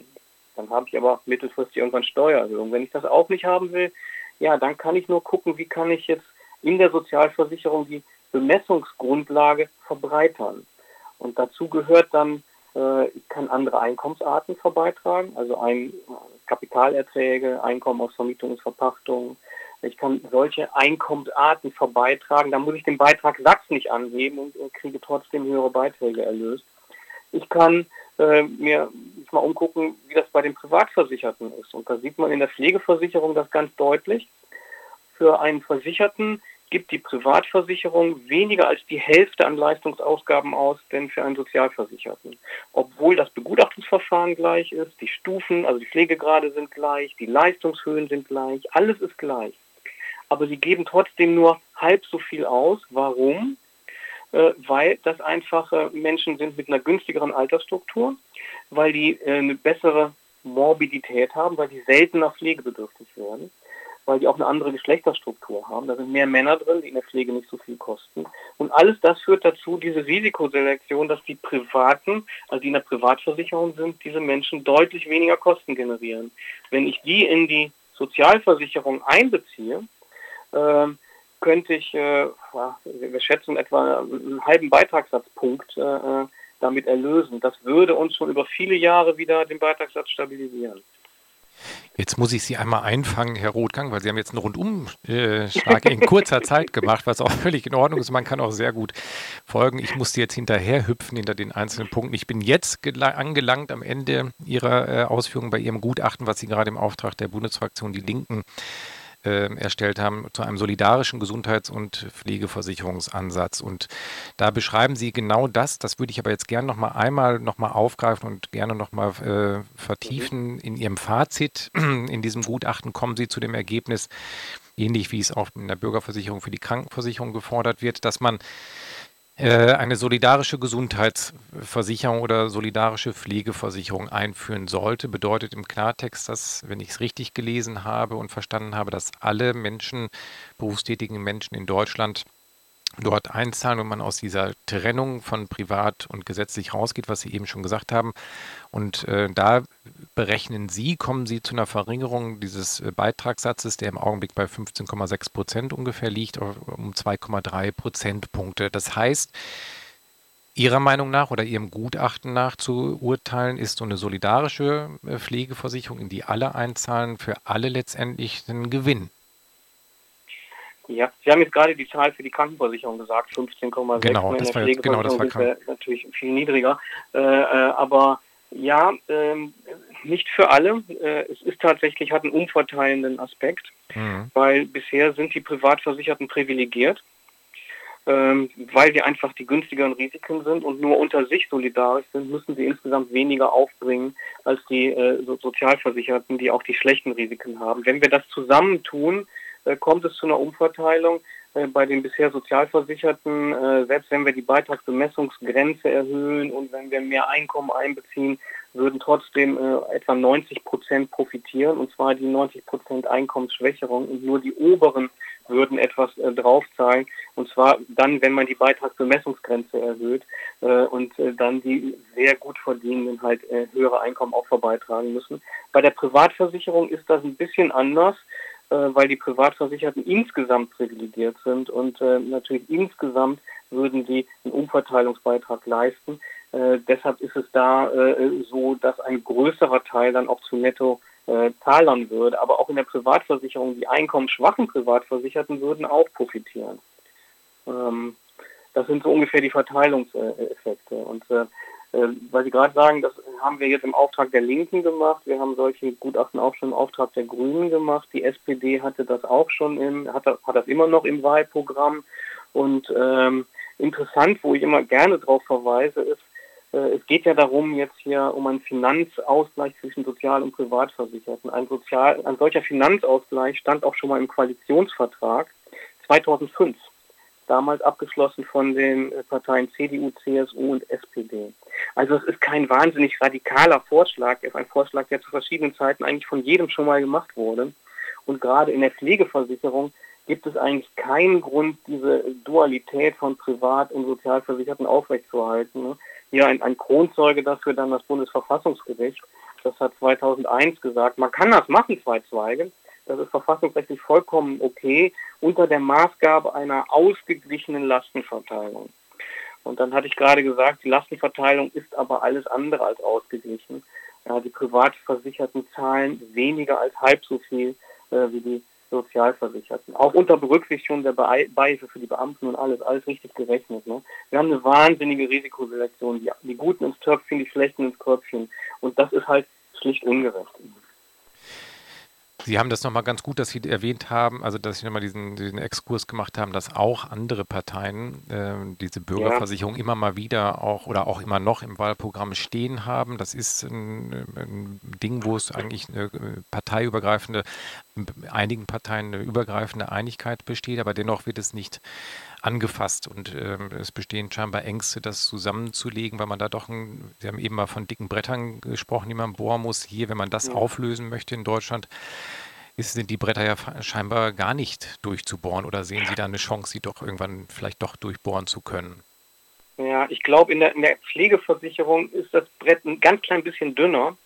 Dann habe ich aber mittelfristig irgendwann Steuererhöhung. Wenn ich das auch nicht haben will, ja, dann kann ich nur gucken, wie kann ich jetzt in der Sozialversicherung die Bemessungsgrundlage verbreitern. Und dazu gehört dann Äh, ich kann andere Einkommensarten verbeitragen, also ein, Kapitalerträge, Einkommen aus Vermietung und Verpachtung. Ich kann solche Einkommensarten verbeitragen. Da muss ich den Beitragssatz nicht anheben und, und kriege trotzdem höhere Beiträge erlöst. Ich kann äh, mir mal umgucken, wie das bei den Privatversicherten ist. Und da sieht man in der Pflegeversicherung das ganz deutlich. Für einen Versicherten gibt die Privatversicherung weniger als die Hälfte an Leistungsausgaben aus, denn für einen Sozialversicherten. Obwohl das Begutachtungsverfahren gleich ist, die Stufen, also die Pflegegrade sind gleich, die Leistungshöhen sind gleich, alles ist gleich. Aber sie geben trotzdem nur halb so viel aus. Warum? Äh, weil das einfache Menschen sind mit einer günstigeren Altersstruktur, weil die äh, eine bessere Morbidität haben, weil die seltener pflegebedürftig werden weil die auch eine andere Geschlechterstruktur haben. Da sind mehr Männer drin, die in der Pflege nicht so viel kosten. Und alles das führt dazu, diese Risikoselektion, dass die Privaten, also die in der Privatversicherung sind, diese Menschen deutlich weniger Kosten generieren. Wenn ich die in die Sozialversicherung einbeziehe, äh, könnte ich, äh, wir schätzen etwa einen halben Beitragssatzpunkt äh, damit erlösen. Das würde uns schon über viele Jahre wieder den Beitragssatz stabilisieren. Jetzt muss ich Sie einmal einfangen, Herr Rothgang, weil Sie haben jetzt einen Rundumschlag in kurzer Zeit gemacht, was auch völlig in Ordnung ist. Man kann auch sehr gut folgen. Ich musste jetzt hinterher hüpfen hinter den einzelnen Punkten. Ich bin jetzt angelangt am Ende Ihrer äh, Ausführungen bei Ihrem Gutachten, was Sie gerade im Auftrag der Bundesfraktion Die Linken äh, erstellt haben zu einem solidarischen Gesundheits- und Pflegeversicherungsansatz. Und da beschreiben Sie genau das. Das würde ich aber jetzt gerne noch mal einmal noch mal aufgreifen und gerne noch mal äh, vertiefen. In Ihrem Fazit in diesem Gutachten kommen Sie zu dem Ergebnis, ähnlich wie es auch in der Bürgerversicherung für die Krankenversicherung gefordert wird, dass man eine solidarische Gesundheitsversicherung oder solidarische Pflegeversicherung einführen sollte, bedeutet im Klartext, dass, wenn ich es richtig gelesen habe und verstanden habe, dass alle Menschen, berufstätigen Menschen in Deutschland dort einzahlen und man aus dieser Trennung von privat und gesetzlich rausgeht, was Sie eben schon gesagt haben. Und äh, da berechnen Sie, kommen Sie zu einer Verringerung dieses äh, Beitragssatzes, der im Augenblick bei 15,6 Prozent ungefähr liegt, um 2,3 Prozentpunkte. Das heißt, Ihrer Meinung nach oder Ihrem Gutachten nach zu urteilen, ist so eine solidarische äh, Pflegeversicherung, in die alle einzahlen, für alle letztendlich ein Gewinn. Ja, Sie haben jetzt gerade die Zahl für die Krankenversicherung gesagt, 15,6. Genau, in der war, genau, das war sind natürlich viel niedriger. Äh, äh, aber ja, ähm, nicht für alle. Äh, es ist tatsächlich, hat einen umverteilenden Aspekt, mhm. weil bisher sind die Privatversicherten privilegiert, ähm, weil sie einfach die günstigeren Risiken sind und nur unter sich solidarisch sind, müssen sie insgesamt weniger aufbringen als die äh, so Sozialversicherten, die auch die schlechten Risiken haben. Wenn wir das zusammentun, äh, kommt es zu einer Umverteilung äh, bei den bisher Sozialversicherten, äh, selbst wenn wir die Beitragsbemessungsgrenze erhöhen und wenn wir mehr Einkommen einbeziehen, würden trotzdem etwa 90 Prozent profitieren, und zwar die 90 Prozent Einkommensschwächerung und nur die oberen würden etwas draufzahlen, und zwar dann, wenn man die Beitragsbemessungsgrenze erhöht und dann die sehr gut verdienenden halt höhere Einkommen auch verbeitragen müssen. Bei der Privatversicherung ist das ein bisschen anders. Äh, weil die Privatversicherten insgesamt privilegiert sind und äh, natürlich insgesamt würden sie einen Umverteilungsbeitrag leisten. Äh, deshalb ist es da äh, so, dass ein größerer Teil dann auch zu Netto äh, zahlern würde. Aber auch in der Privatversicherung, die einkommensschwachen Privatversicherten würden auch profitieren. Ähm, das sind so ungefähr die Verteilungseffekte. Und äh, weil Sie gerade sagen, das haben wir jetzt im Auftrag der Linken gemacht. Wir haben solche Gutachten auch schon im Auftrag der Grünen gemacht. Die SPD hatte das auch schon im, hat, hat das immer noch im Wahlprogramm. Und ähm, interessant, wo ich immer gerne darauf verweise, ist, äh, es geht ja darum, jetzt hier um einen Finanzausgleich zwischen Sozial- und Privatversicherten. Ein, Sozial, ein solcher Finanzausgleich stand auch schon mal im Koalitionsvertrag 2005 damals abgeschlossen von den äh, Parteien CDU, CSU und SPD. Also es ist kein wahnsinnig radikaler Vorschlag, es ist ein Vorschlag, der zu verschiedenen Zeiten eigentlich von jedem schon mal gemacht wurde. Und gerade in der Pflegeversicherung gibt es eigentlich keinen Grund, diese Dualität von Privat- und Sozialversicherten aufrechtzuerhalten. Hier ein, ein Kronzeuge dafür dann das Bundesverfassungsgericht. Das hat 2001 gesagt, man kann das machen, zwei Zweige, das ist verfassungsrechtlich vollkommen okay, unter der Maßgabe einer ausgeglichenen Lastenverteilung. Und dann hatte ich gerade gesagt, die Lastenverteilung ist aber alles andere als ausgeglichen. Ja, die Privatversicherten zahlen weniger als halb so viel äh, wie die Sozialversicherten. Auch unter Berücksichtigung der Beihilfe für die Beamten und alles, alles richtig gerechnet. Ne? Wir haben eine wahnsinnige Risikoselektion. Die, die Guten ins Töpfchen, die Schlechten ins Köpfchen. Und das ist halt schlicht ungerecht. Sie haben das nochmal ganz gut, dass Sie erwähnt haben, also dass Sie nochmal diesen, diesen Exkurs gemacht haben, dass auch andere Parteien äh, diese Bürgerversicherung ja. immer mal wieder auch oder auch immer noch im Wahlprogramm stehen haben. Das ist ein, ein Ding, wo es eigentlich eine parteiübergreifende, in einigen Parteien eine übergreifende Einigkeit besteht, aber dennoch wird es nicht angefasst und äh, es bestehen scheinbar Ängste, das zusammenzulegen, weil man da doch, ein, Sie haben eben mal von dicken Brettern gesprochen, die man bohren muss. Hier, wenn man das ja. auflösen möchte in Deutschland, ist, sind die Bretter ja scheinbar gar nicht durchzubohren oder sehen Sie da eine Chance, sie doch irgendwann vielleicht doch durchbohren zu können? Ja, ich glaube, in der, in der Pflegeversicherung ist das Brett ein ganz klein bisschen dünner,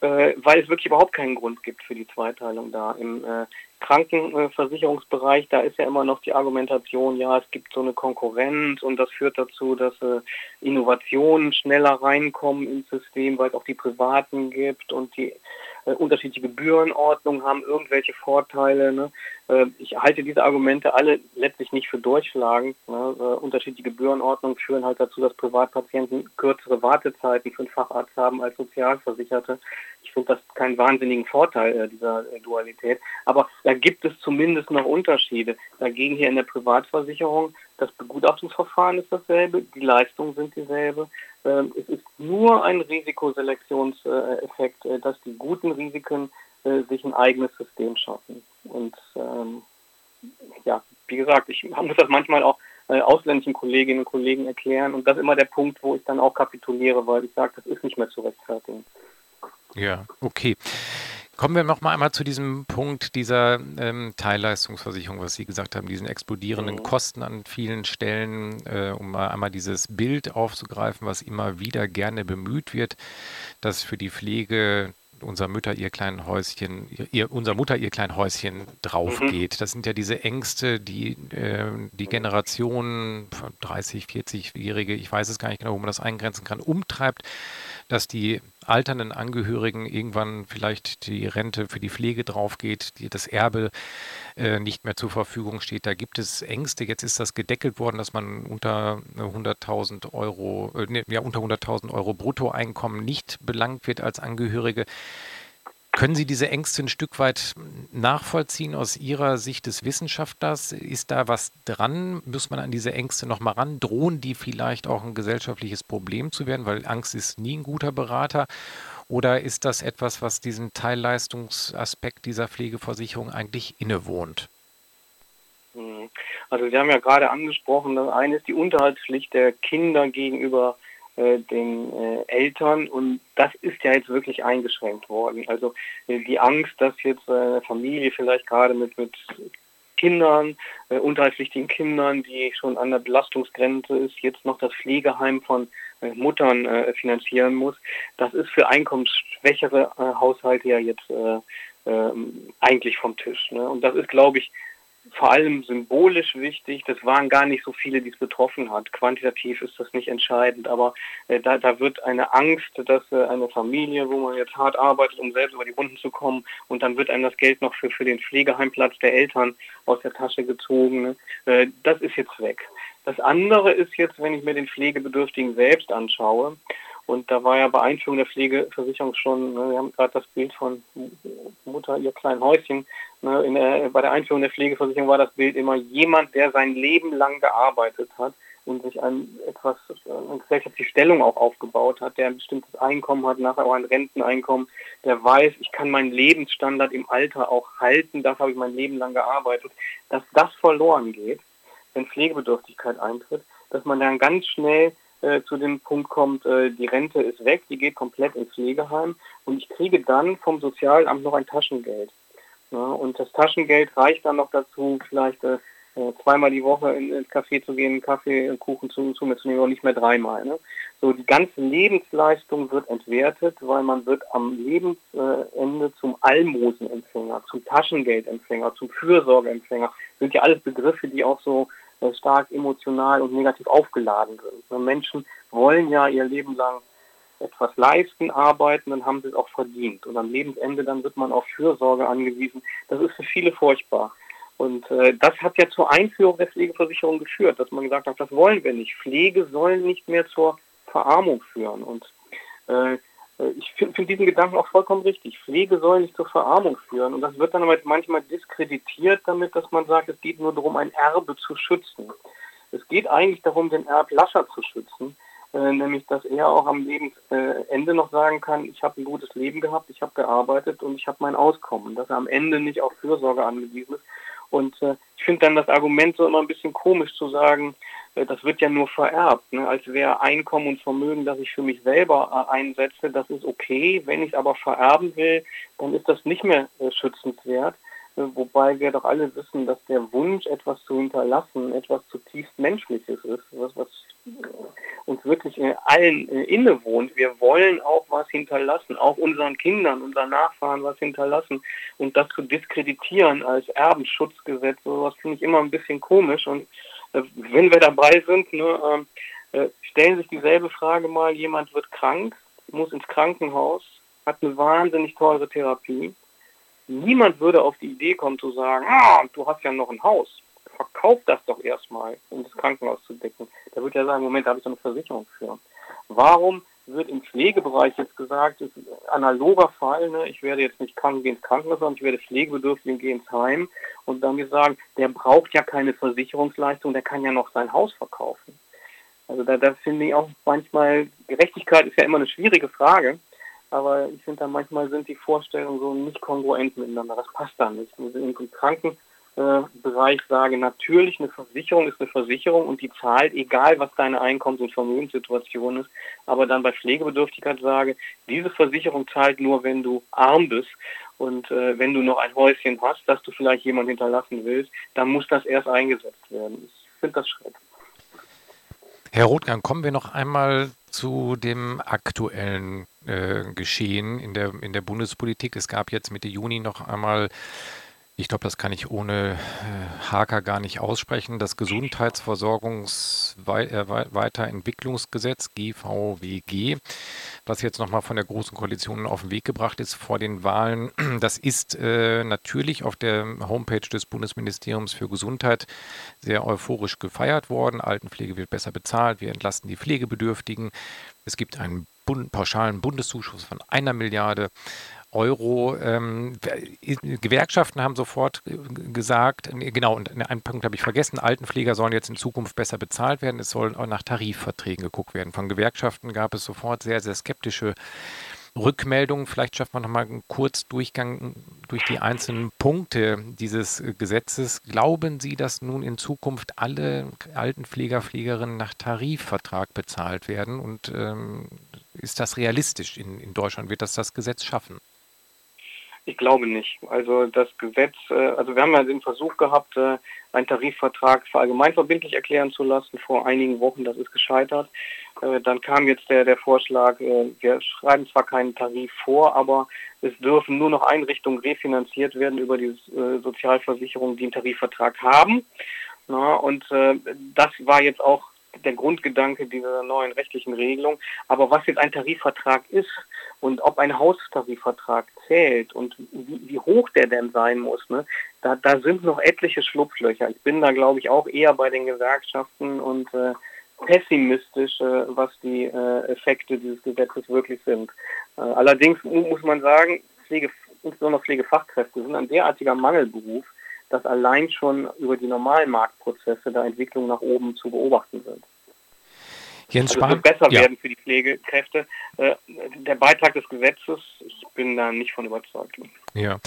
äh, weil es wirklich überhaupt keinen Grund gibt für die Zweiteilung da. Im äh, Krankenversicherungsbereich, da ist ja immer noch die Argumentation, ja, es gibt so eine Konkurrenz und das führt dazu, dass äh, Innovationen schneller reinkommen ins System, weil es auch die Privaten gibt und die äh, unterschiedliche Gebührenordnungen haben irgendwelche Vorteile. Ne? Äh, ich halte diese Argumente alle letztlich nicht für durchschlagend. Ne? Äh, unterschiedliche Gebührenordnungen führen halt dazu, dass Privatpatienten kürzere Wartezeiten für einen Facharzt haben als Sozialversicherte. Ich finde das keinen wahnsinnigen Vorteil dieser Dualität. Aber da gibt es zumindest noch Unterschiede. Dagegen hier in der Privatversicherung, das Begutachtungsverfahren ist dasselbe, die Leistungen sind dieselbe. Ähm, es ist nur ein Risikoselektionseffekt, äh, dass die guten Risiken äh, sich ein eigenes System schaffen. Und ähm, ja, wie gesagt, ich muss das manchmal auch äh, ausländischen Kolleginnen und Kollegen erklären und das ist immer der Punkt, wo ich dann auch kapituliere, weil ich sage, das ist nicht mehr zu rechtfertigen. Ja, okay. Kommen wir noch mal einmal zu diesem Punkt dieser ähm, Teilleistungsversicherung, was Sie gesagt haben, diesen explodierenden mhm. Kosten an vielen Stellen, äh, um mal einmal dieses Bild aufzugreifen, was immer wieder gerne bemüht wird, dass für die Pflege unser Mütter ihr kleinen Häuschen, ihr, unser Mutter ihr klein Häuschen drauf mhm. geht. Das sind ja diese Ängste, die äh, die Generationen 30, 40-Jährige, ich weiß es gar nicht genau, wo man das eingrenzen kann, umtreibt, dass die alternden Angehörigen irgendwann vielleicht die Rente für die Pflege draufgeht, die, das Erbe äh, nicht mehr zur Verfügung steht. Da gibt es Ängste. Jetzt ist das gedeckelt worden, dass man unter 100.000 Euro, äh, ja, unter 100.000 Euro Bruttoeinkommen nicht belangt wird als Angehörige. Können Sie diese Ängste ein Stück weit nachvollziehen aus Ihrer Sicht des Wissenschaftlers? Ist da was dran? Muss man an diese Ängste nochmal ran? Drohen die vielleicht auch ein gesellschaftliches Problem zu werden? Weil Angst ist nie ein guter Berater. Oder ist das etwas, was diesen Teilleistungsaspekt dieser Pflegeversicherung eigentlich innewohnt? Hm. Also Sie haben ja gerade angesprochen, das eine ist die Unterhaltspflicht der Kinder gegenüber den äh, Eltern und das ist ja jetzt wirklich eingeschränkt worden. Also äh, die Angst, dass jetzt eine Familie vielleicht gerade mit, mit Kindern, äh, unterhaltspflichtigen Kindern, die schon an der Belastungsgrenze ist, jetzt noch das Pflegeheim von äh, Muttern äh, finanzieren muss. Das ist für einkommensschwächere äh, Haushalte ja jetzt äh, ähm, eigentlich vom Tisch. Ne? Und das ist, glaube ich, vor allem symbolisch wichtig. Das waren gar nicht so viele, die es betroffen hat. Quantitativ ist das nicht entscheidend, aber äh, da, da wird eine Angst, dass äh, eine Familie, wo man jetzt hart arbeitet, um selbst über die Runden zu kommen, und dann wird einem das Geld noch für, für den Pflegeheimplatz der Eltern aus der Tasche gezogen. Ne? Äh, das ist jetzt weg. Das andere ist jetzt, wenn ich mir den Pflegebedürftigen selbst anschaue, und da war ja bei Einführung der Pflegeversicherung schon, ne, wir haben gerade das Bild von Mutter, ihr kleinen Häuschen, ne, der, bei der Einführung der Pflegeversicherung war das Bild immer jemand, der sein Leben lang gearbeitet hat und sich ein etwas eine gesellschaftliche Stellung auch aufgebaut hat, der ein bestimmtes Einkommen hat, nachher auch ein Renteneinkommen, der weiß, ich kann meinen Lebensstandard im Alter auch halten, dafür habe ich mein Leben lang gearbeitet, dass das verloren geht, wenn Pflegebedürftigkeit eintritt, dass man dann ganz schnell äh, zu dem Punkt kommt, äh, die Rente ist weg, die geht komplett ins Pflegeheim und ich kriege dann vom Sozialamt noch ein Taschengeld. Ja, und das Taschengeld reicht dann noch dazu, vielleicht äh, äh zweimal die Woche in, ins Café zu gehen, Kaffee und Kuchen zu, zu mir zu nehmen, aber nicht mehr dreimal. Ne? So, die ganze Lebensleistung wird entwertet, weil man wird am Lebensende zum Almosenempfänger, zum Taschengeldempfänger, zum Fürsorgeempfänger. Das sind ja alles Begriffe, die auch so äh, stark emotional und negativ aufgeladen sind. Menschen wollen ja ihr Leben lang etwas leisten, arbeiten, dann haben sie es auch verdient. Und am Lebensende dann wird man auf Fürsorge angewiesen. Das ist für viele furchtbar. Und äh, das hat ja zur Einführung der Pflegeversicherung geführt, dass man gesagt hat, das wollen wir nicht. Pflege soll nicht mehr zur Verarmung führen. Und äh, äh ich finde find diesen Gedanken auch vollkommen richtig. Pflege soll nicht zur Verarmung führen. Und das wird dann aber manchmal diskreditiert damit, dass man sagt, es geht nur darum, ein Erbe zu schützen. Es geht eigentlich darum, den Erblascher zu schützen. Äh, nämlich dass er auch am Lebensende noch sagen kann, ich habe ein gutes Leben gehabt, ich habe gearbeitet und ich habe mein Auskommen, dass er am Ende nicht auf Fürsorge angewiesen ist. Und äh, ich finde dann das Argument so immer ein bisschen komisch zu sagen, äh, das wird ja nur vererbt, ne? als wäre Einkommen und Vermögen, das ich für mich selber äh, einsetze, das ist okay. Wenn ich es aber vererben will, dann ist das nicht mehr äh, schützenswert. Wobei wir doch alle wissen, dass der Wunsch, etwas zu hinterlassen, etwas zutiefst Menschliches ist, was, was uns wirklich allen innewohnt. Wir wollen auch was hinterlassen, auch unseren Kindern, unseren Nachfahren was hinterlassen. Und das zu diskreditieren als Erbenschutzgesetz, sowas finde ich immer ein bisschen komisch. Und äh, wenn wir dabei sind, ne, ähm, äh, stellen sich dieselbe Frage mal, jemand wird krank, muss ins Krankenhaus, hat eine wahnsinnig teure Therapie Niemand würde auf die Idee kommen zu sagen, ah, du hast ja noch ein Haus, verkauf das doch erstmal, um das Krankenhaus zu decken. Da würde ja sagen, Moment, da habe ich doch eine Versicherung für. Warum wird im Pflegebereich jetzt gesagt, ist analoger Fall, ne, ich werde jetzt nicht krank gehen ins Krankenhaus, sondern ich werde pflegebedürftig und gehe ins Heim und dann wir sagen, der braucht ja keine Versicherungsleistung, der kann ja noch sein Haus verkaufen. Also da, da finde ich auch manchmal, Gerechtigkeit ist ja immer eine schwierige Frage, aber ich finde da manchmal sind die Vorstellungen so nicht kongruent miteinander. Das passt da nicht. Im Krankenbereich sage, natürlich eine Versicherung ist eine Versicherung und die zahlt, egal was deine Einkommens- und Vermögenssituation ist. Aber dann bei Pflegebedürftigkeit sage, diese Versicherung zahlt nur, wenn du arm bist und äh, wenn du noch ein Häuschen hast, das du vielleicht jemand hinterlassen willst, dann muss das erst eingesetzt werden. Ich finde das schrecklich. Herr Rothgang, kommen wir noch einmal zu dem aktuellen äh, Geschehen in der, in der Bundespolitik. Es gab jetzt Mitte Juni noch einmal ich glaube, das kann ich ohne äh, Haker gar nicht aussprechen. Das Gesundheitsversorgungsweiterentwicklungsgesetz, GVWG, was jetzt nochmal von der Großen Koalition auf den Weg gebracht ist vor den Wahlen, das ist äh, natürlich auf der Homepage des Bundesministeriums für Gesundheit sehr euphorisch gefeiert worden. Altenpflege wird besser bezahlt, wir entlasten die Pflegebedürftigen. Es gibt einen Bund pauschalen Bundeszuschuss von einer Milliarde. Euro. Ähm, Gewerkschaften haben sofort gesagt, genau, und einen Punkt habe ich vergessen, Altenpfleger sollen jetzt in Zukunft besser bezahlt werden. Es soll auch nach Tarifverträgen geguckt werden. Von Gewerkschaften gab es sofort sehr, sehr skeptische Rückmeldungen. Vielleicht schafft man nochmal einen Kurzdurchgang durch die einzelnen Punkte dieses Gesetzes. Glauben Sie, dass nun in Zukunft alle Altenpfleger, Pflegerinnen nach Tarifvertrag bezahlt werden? Und ähm, ist das realistisch in, in Deutschland? Wird das das Gesetz schaffen? Ich glaube nicht. Also das Gesetz, äh, also wir haben ja den Versuch gehabt, äh, einen Tarifvertrag für allgemeinverbindlich erklären zu lassen vor einigen Wochen. Das ist gescheitert. Äh, dann kam jetzt der, der Vorschlag, wir schreiben zwar keinen Tarif vor, aber es dürfen nur noch Einrichtungen refinanziert werden über die Sozialversicherung, die einen Tarifvertrag haben. und das war jetzt auch der Grundgedanke dieser neuen rechtlichen Regelung. Aber was jetzt ein Tarifvertrag ist und ob ein Haustarifvertrag zählt und wie, wie hoch der denn sein muss, ne, da, da sind noch etliche Schlupflöcher. Ich bin da, glaube ich, auch eher bei den Gewerkschaften und äh, pessimistisch, äh, was die äh, Effekte dieses Gesetzes wirklich sind. Äh, allerdings muss man sagen, Pflege, insbesondere Pflegefachkräfte sind ein derartiger Mangelberuf, dass allein schon über die normalen Marktprozesse der Entwicklung nach oben zu beobachten sind. Jens Spahn, also es wird besser ja. werden für die Pflegekräfte. Äh, der Beitrag des Gesetzes, ich bin da nicht von überzeugt. Ja,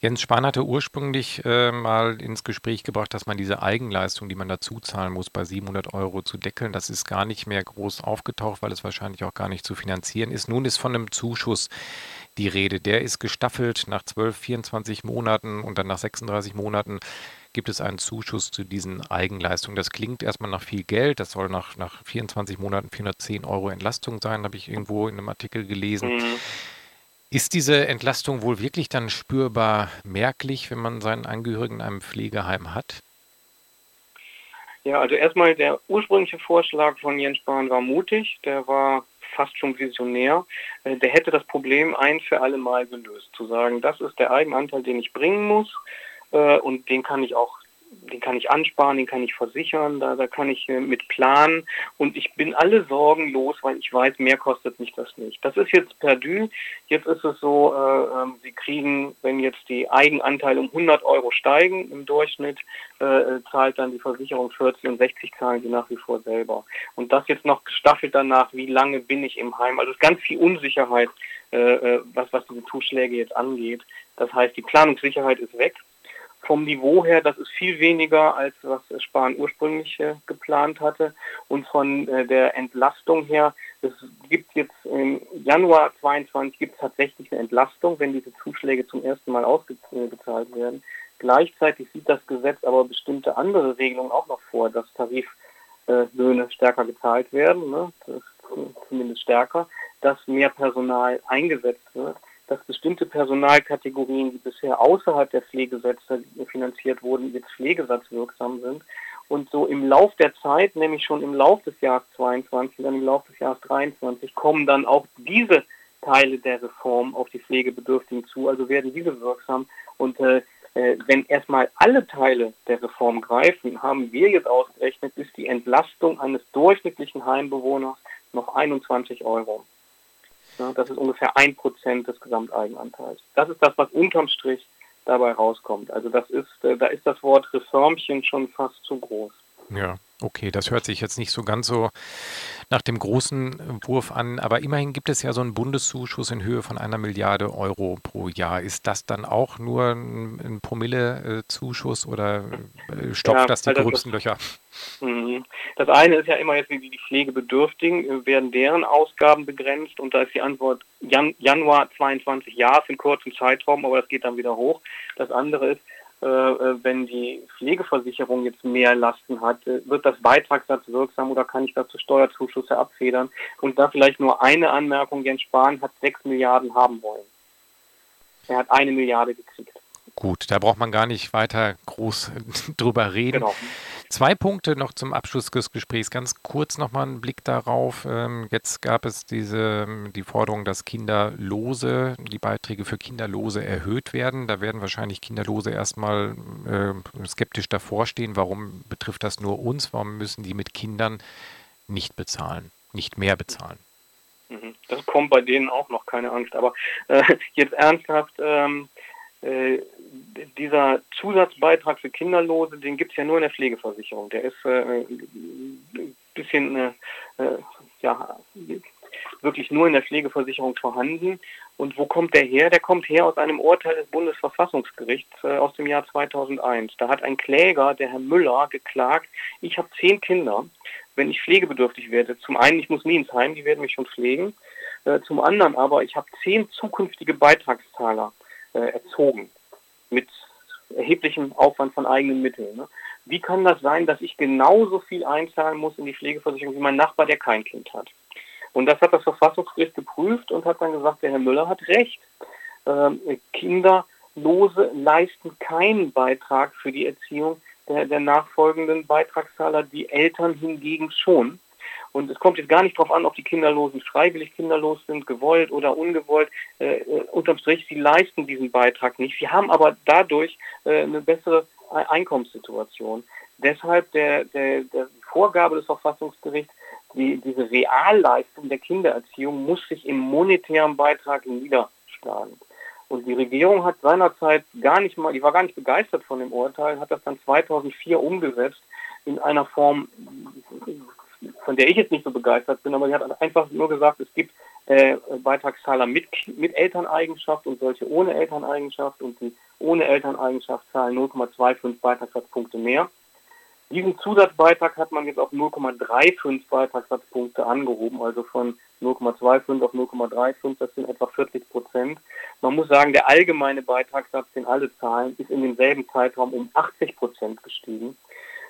Jens Spahn hatte ursprünglich äh, mal ins Gespräch gebracht, dass man diese Eigenleistung, die man dazu zahlen muss, bei 700 Euro zu deckeln, das ist gar nicht mehr groß aufgetaucht, weil es wahrscheinlich auch gar nicht zu finanzieren ist. Nun ist von einem Zuschuss die Rede. Der ist gestaffelt nach 12, 24 Monaten und dann nach 36 Monaten gibt es einen Zuschuss zu diesen Eigenleistungen. Das klingt erstmal nach viel Geld. Das soll nach, nach 24 Monaten 410 Euro Entlastung sein, habe ich irgendwo in einem Artikel gelesen. Mhm. Ist diese Entlastung wohl wirklich dann spürbar merklich, wenn man seinen Angehörigen in einem Pflegeheim hat? Ja, also erstmal der ursprüngliche Vorschlag von Jens Spahn war mutig, der war fast schon visionär. Äh, der hätte das Problem ein für alle Mal gelöst, zu sagen, das ist der Eigenanteil, den ich bringen muss äh, und den kann ich auch den kann ich ansparen, den kann ich versichern, da, da kann ich äh, mit planen und ich bin alle Sorgen los, weil ich weiß, mehr kostet mich das nicht. Das ist jetzt perdu. Jetzt ist es so, äh, äh, Sie kriegen, wenn jetzt die Eigenanteile um 100 Euro steigen im Durchschnitt, äh, äh, zahlt dann die Versicherung 40 und 60 zahlen Sie nach wie vor selber. Und das jetzt noch gestaffelt danach, wie lange bin ich im Heim. Also es ist ganz viel Unsicherheit, äh, was, was diese Zuschläge jetzt angeht. Das heißt, die Planungssicherheit ist weg vom Niveau her, das ist viel weniger, als was Spahn ursprünglich äh, geplant hatte. Und von äh, der Entlastung her, es gibt jetzt im Januar 22 gibt es tatsächlich eine Entlastung, wenn diese Zuschläge zum ersten Mal ausgezahlt werden. Gleichzeitig sieht das Gesetz aber bestimmte andere Regelungen auch noch vor, dass Tariflöhne äh, stärker gezahlt werden, ne? zumindest stärker, dass mehr Personal eingesetzt wird dass bestimmte Personalkategorien, die bisher außerhalb der Pflegesätze finanziert wurden, jetzt pflegesatzwirksam sind. Und so im Lauf der Zeit, nämlich schon im Lauf des Jahres 22, dann im Lauf des Jahres 23, kommen dann auch diese Teile der Reform auf die Pflegebedürftigen zu, also werden diese wirksam. Und äh, äh wenn erstmal alle Teile der Reform greifen, haben wir jetzt ausgerechnet, ist die Entlastung eines durchschnittlichen Heimbewohners noch 21 Euro. Ne? Das ist ungefähr ein Prozent des Gesamteigenanteils. Das ist das, was unterm Strich dabei rauskommt. Also das ist, äh, da ist das Wort Reformchen schon fast zu groß. Ja, okay, das hört sich jetzt nicht so ganz so nach dem großen Wurf an, aber immerhin gibt es ja so einen Bundeszuschuss in Höhe von einer Milliarde Euro pro Jahr. Ist das dann auch nur ein, ein Promille-Zuschuss oder äh, stopft ja, das die also gröbsten Löcher? Mhm. Das eine ist ja immer jetzt, wie die Pflegebedürftigen, äh, werden deren Ausgaben begrenzt und da ist die Antwort Jan Januar 22 ja, für einen kurzen Zeitraum, aber das geht dann wieder hoch. Das andere ist, äh, äh, wenn die Pflegeversicherung jetzt mehr Lasten hat, wird das Beitragssatz wirksam oder kann ich dazu Steuerzuschüsse abfedern? Und da vielleicht nur eine Anmerkung, Jens Spahn hat sechs Milliarden haben wollen. Er hat eine Milliarde gekriegt. Gut, da braucht man gar nicht weiter groß drüber reden. Genau. Zwei Punkte noch zum Abschluss des Gesprächs. Ganz kurz nochmal einen Blick darauf. Ähm, jetzt gab es diese, die Forderung, dass Kinderlose, die Beiträge für Kinderlose erhöht werden. Da werden wahrscheinlich Kinderlose erstmal äh, skeptisch davor stehen. Warum betrifft das nur uns? Warum müssen die mit Kindern nicht bezahlen, nicht mehr bezahlen? Mhm. Das kommt bei denen auch noch, keine Angst. Aber äh, jetzt ernsthaft, ähm, äh, dieser Zusatzbeitrag für Kinderlose, den gibt es ja nur in der Pflegeversicherung. Der ist äh, ein bisschen, äh, äh, ja, wirklich nur in der Pflegeversicherung vorhanden. Und wo kommt der her? Der kommt her aus einem Urteil des Bundesverfassungsgerichts äh, aus dem Jahr 2001. Da hat ein Kläger, der Herr Müller, geklagt, ich habe zehn Kinder, wenn ich pflegebedürftig werde. Zum einen, ich muss nie ins Heim, die werden mich schon pflegen. Zum anderen aber, ich habe zehn zukünftige Beitragszahler äh, erzogen mit erheblichem Aufwand von eigenen Mitteln. Ne? Wie kann das sein, dass ich genauso viel einzahlen muss in die Pflegeversicherung wie mein Nachbar, der kein Kind hat? Und das hat das Verfassungsgericht geprüft und hat dann gesagt, der Herr Müller hat recht. Ähm, Kinderlose leisten keinen Beitrag für die Erziehung der, der nachfolgenden Beitragszahler, die Eltern hingegen schon. Und es kommt jetzt gar nicht darauf an, ob die Kinderlosen freiwillig kinderlos sind, gewollt oder ungewollt. Äh, äh, unterm Strich, sie leisten diesen Beitrag nicht. Sie haben aber dadurch äh, eine bessere Einkommenssituation. Deshalb der, der, der Vorgabe des Verfassungsgerichts, die, diese Realleistung der Kindererziehung muss sich im monetären Beitrag niederschlagen. Und die Regierung hat seinerzeit gar nicht mal, die war gar nicht begeistert von dem Urteil, hat das dann 2004 umgesetzt in einer Form, von der ich jetzt nicht so begeistert bin, aber sie hat einfach nur gesagt, es gibt äh, Beitragszahler mit, mit Elterneigenschaft und solche ohne Elterneigenschaft und die ohne Elterneigenschaft zahlen 0,25 Beitragssatzpunkte mehr. Diesen Zusatzbeitrag hat man jetzt auf 0,35 Beitragssatzpunkte angehoben, also von 0,25 auf 0,35, das sind etwa 40 Prozent. Man muss sagen, der allgemeine Beitragssatz, den alle zahlen, ist in demselben Zeitraum um 80 Prozent gestiegen.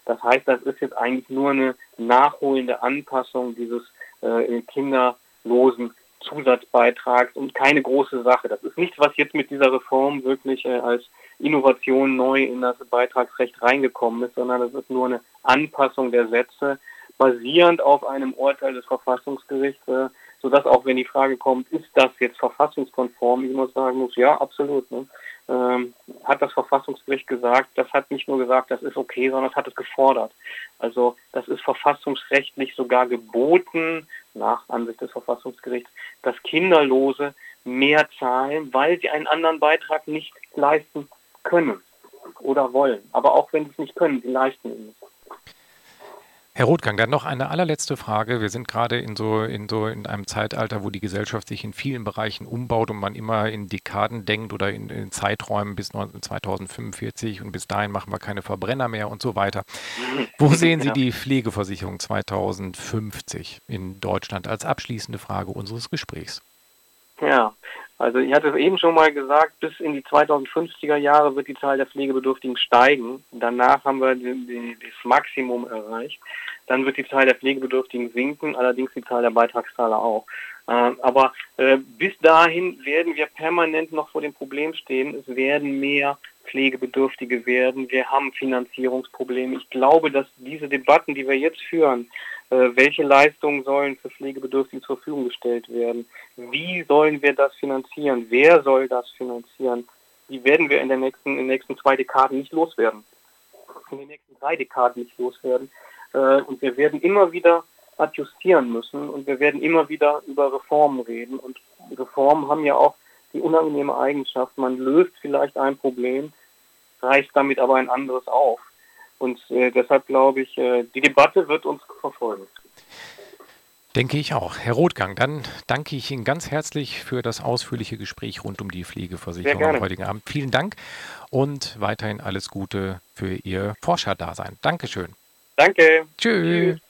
Das heißt, das ist jetzt eigentlich nur eine nachholende Anpassung dieses äh, kinderlosen Zusatzbeitrags und keine große Sache. Das ist nichts, was jetzt mit dieser Reform wirklich äh, als Innovation neu in das Beitragsrecht reingekommen ist, sondern das ist nur eine Anpassung der Sätze, basierend auf einem Urteil des Verfassungsgerichts, äh, sodass auch wenn die Frage kommt, ist das jetzt verfassungskonform, ich muss sagen muss, ja, absolut. Ne? Ähm, hat das Verfassungsgericht gesagt, das hat nicht nur gesagt, das ist okay, sondern das hat es gefordert. Also das ist verfassungsrechtlich sogar geboten, nach Ansicht des Verfassungsgerichts, dass Kinderlose mehr zahlen, weil sie einen anderen Beitrag nicht leisten können oder wollen. Aber auch wenn sie es nicht können, sie leisten ihn nicht. Herr Rothgang, dann noch eine allerletzte Frage. Wir sind gerade in so, in so in einem Zeitalter, wo die Gesellschaft sich in vielen Bereichen umbaut und man immer in Dekaden denkt oder in, in Zeiträumen bis 2045 und bis dahin machen wir keine Verbrenner mehr und so weiter. Wo sehen Sie die Pflegeversicherung 2050 in Deutschland als abschließende Frage unseres Gesprächs? Ja, also ich hatte es eben schon mal gesagt, bis in die 2050er Jahre wird die Zahl der Pflegebedürftigen steigen. Danach haben wir die, die, das Maximum erreicht. Dann wird die Zahl der Pflegebedürftigen sinken, allerdings die Zahl der Beitragszahler auch. Äh, aber äh, bis dahin werden wir permanent noch vor dem Problem stehen. Es werden mehr Pflegebedürftige werden. Wir haben Finanzierungsprobleme. Ich glaube, dass diese Debatten, die wir jetzt führen, welche Leistungen sollen für Pflegebedürftige zur Verfügung gestellt werden, wie sollen wir das finanzieren, wer soll das finanzieren, die werden wir in, der nächsten, in den nächsten zwei Dekaden nicht loswerden. In den nächsten drei Dekaden nicht loswerden. Äh, und wir werden immer wieder adjustieren müssen und wir werden immer wieder über Reformen reden. Und Reformen haben ja auch die unangenehme Eigenschaft, man löst vielleicht ein Problem, reißt damit aber ein anderes auf. Und äh, deshalb glaube ich, äh, die Debatte wird uns verfolgen. Denke ich auch. Herr Rothgang, dann danke ich Ihnen ganz herzlich für das ausführliche Gespräch rund um die Pflegeversicherung am heutigen Abend. Vielen Dank und weiterhin alles Gute für Ihr Forscherdasein. Dankeschön. Danke. Tschüss. Tschüss.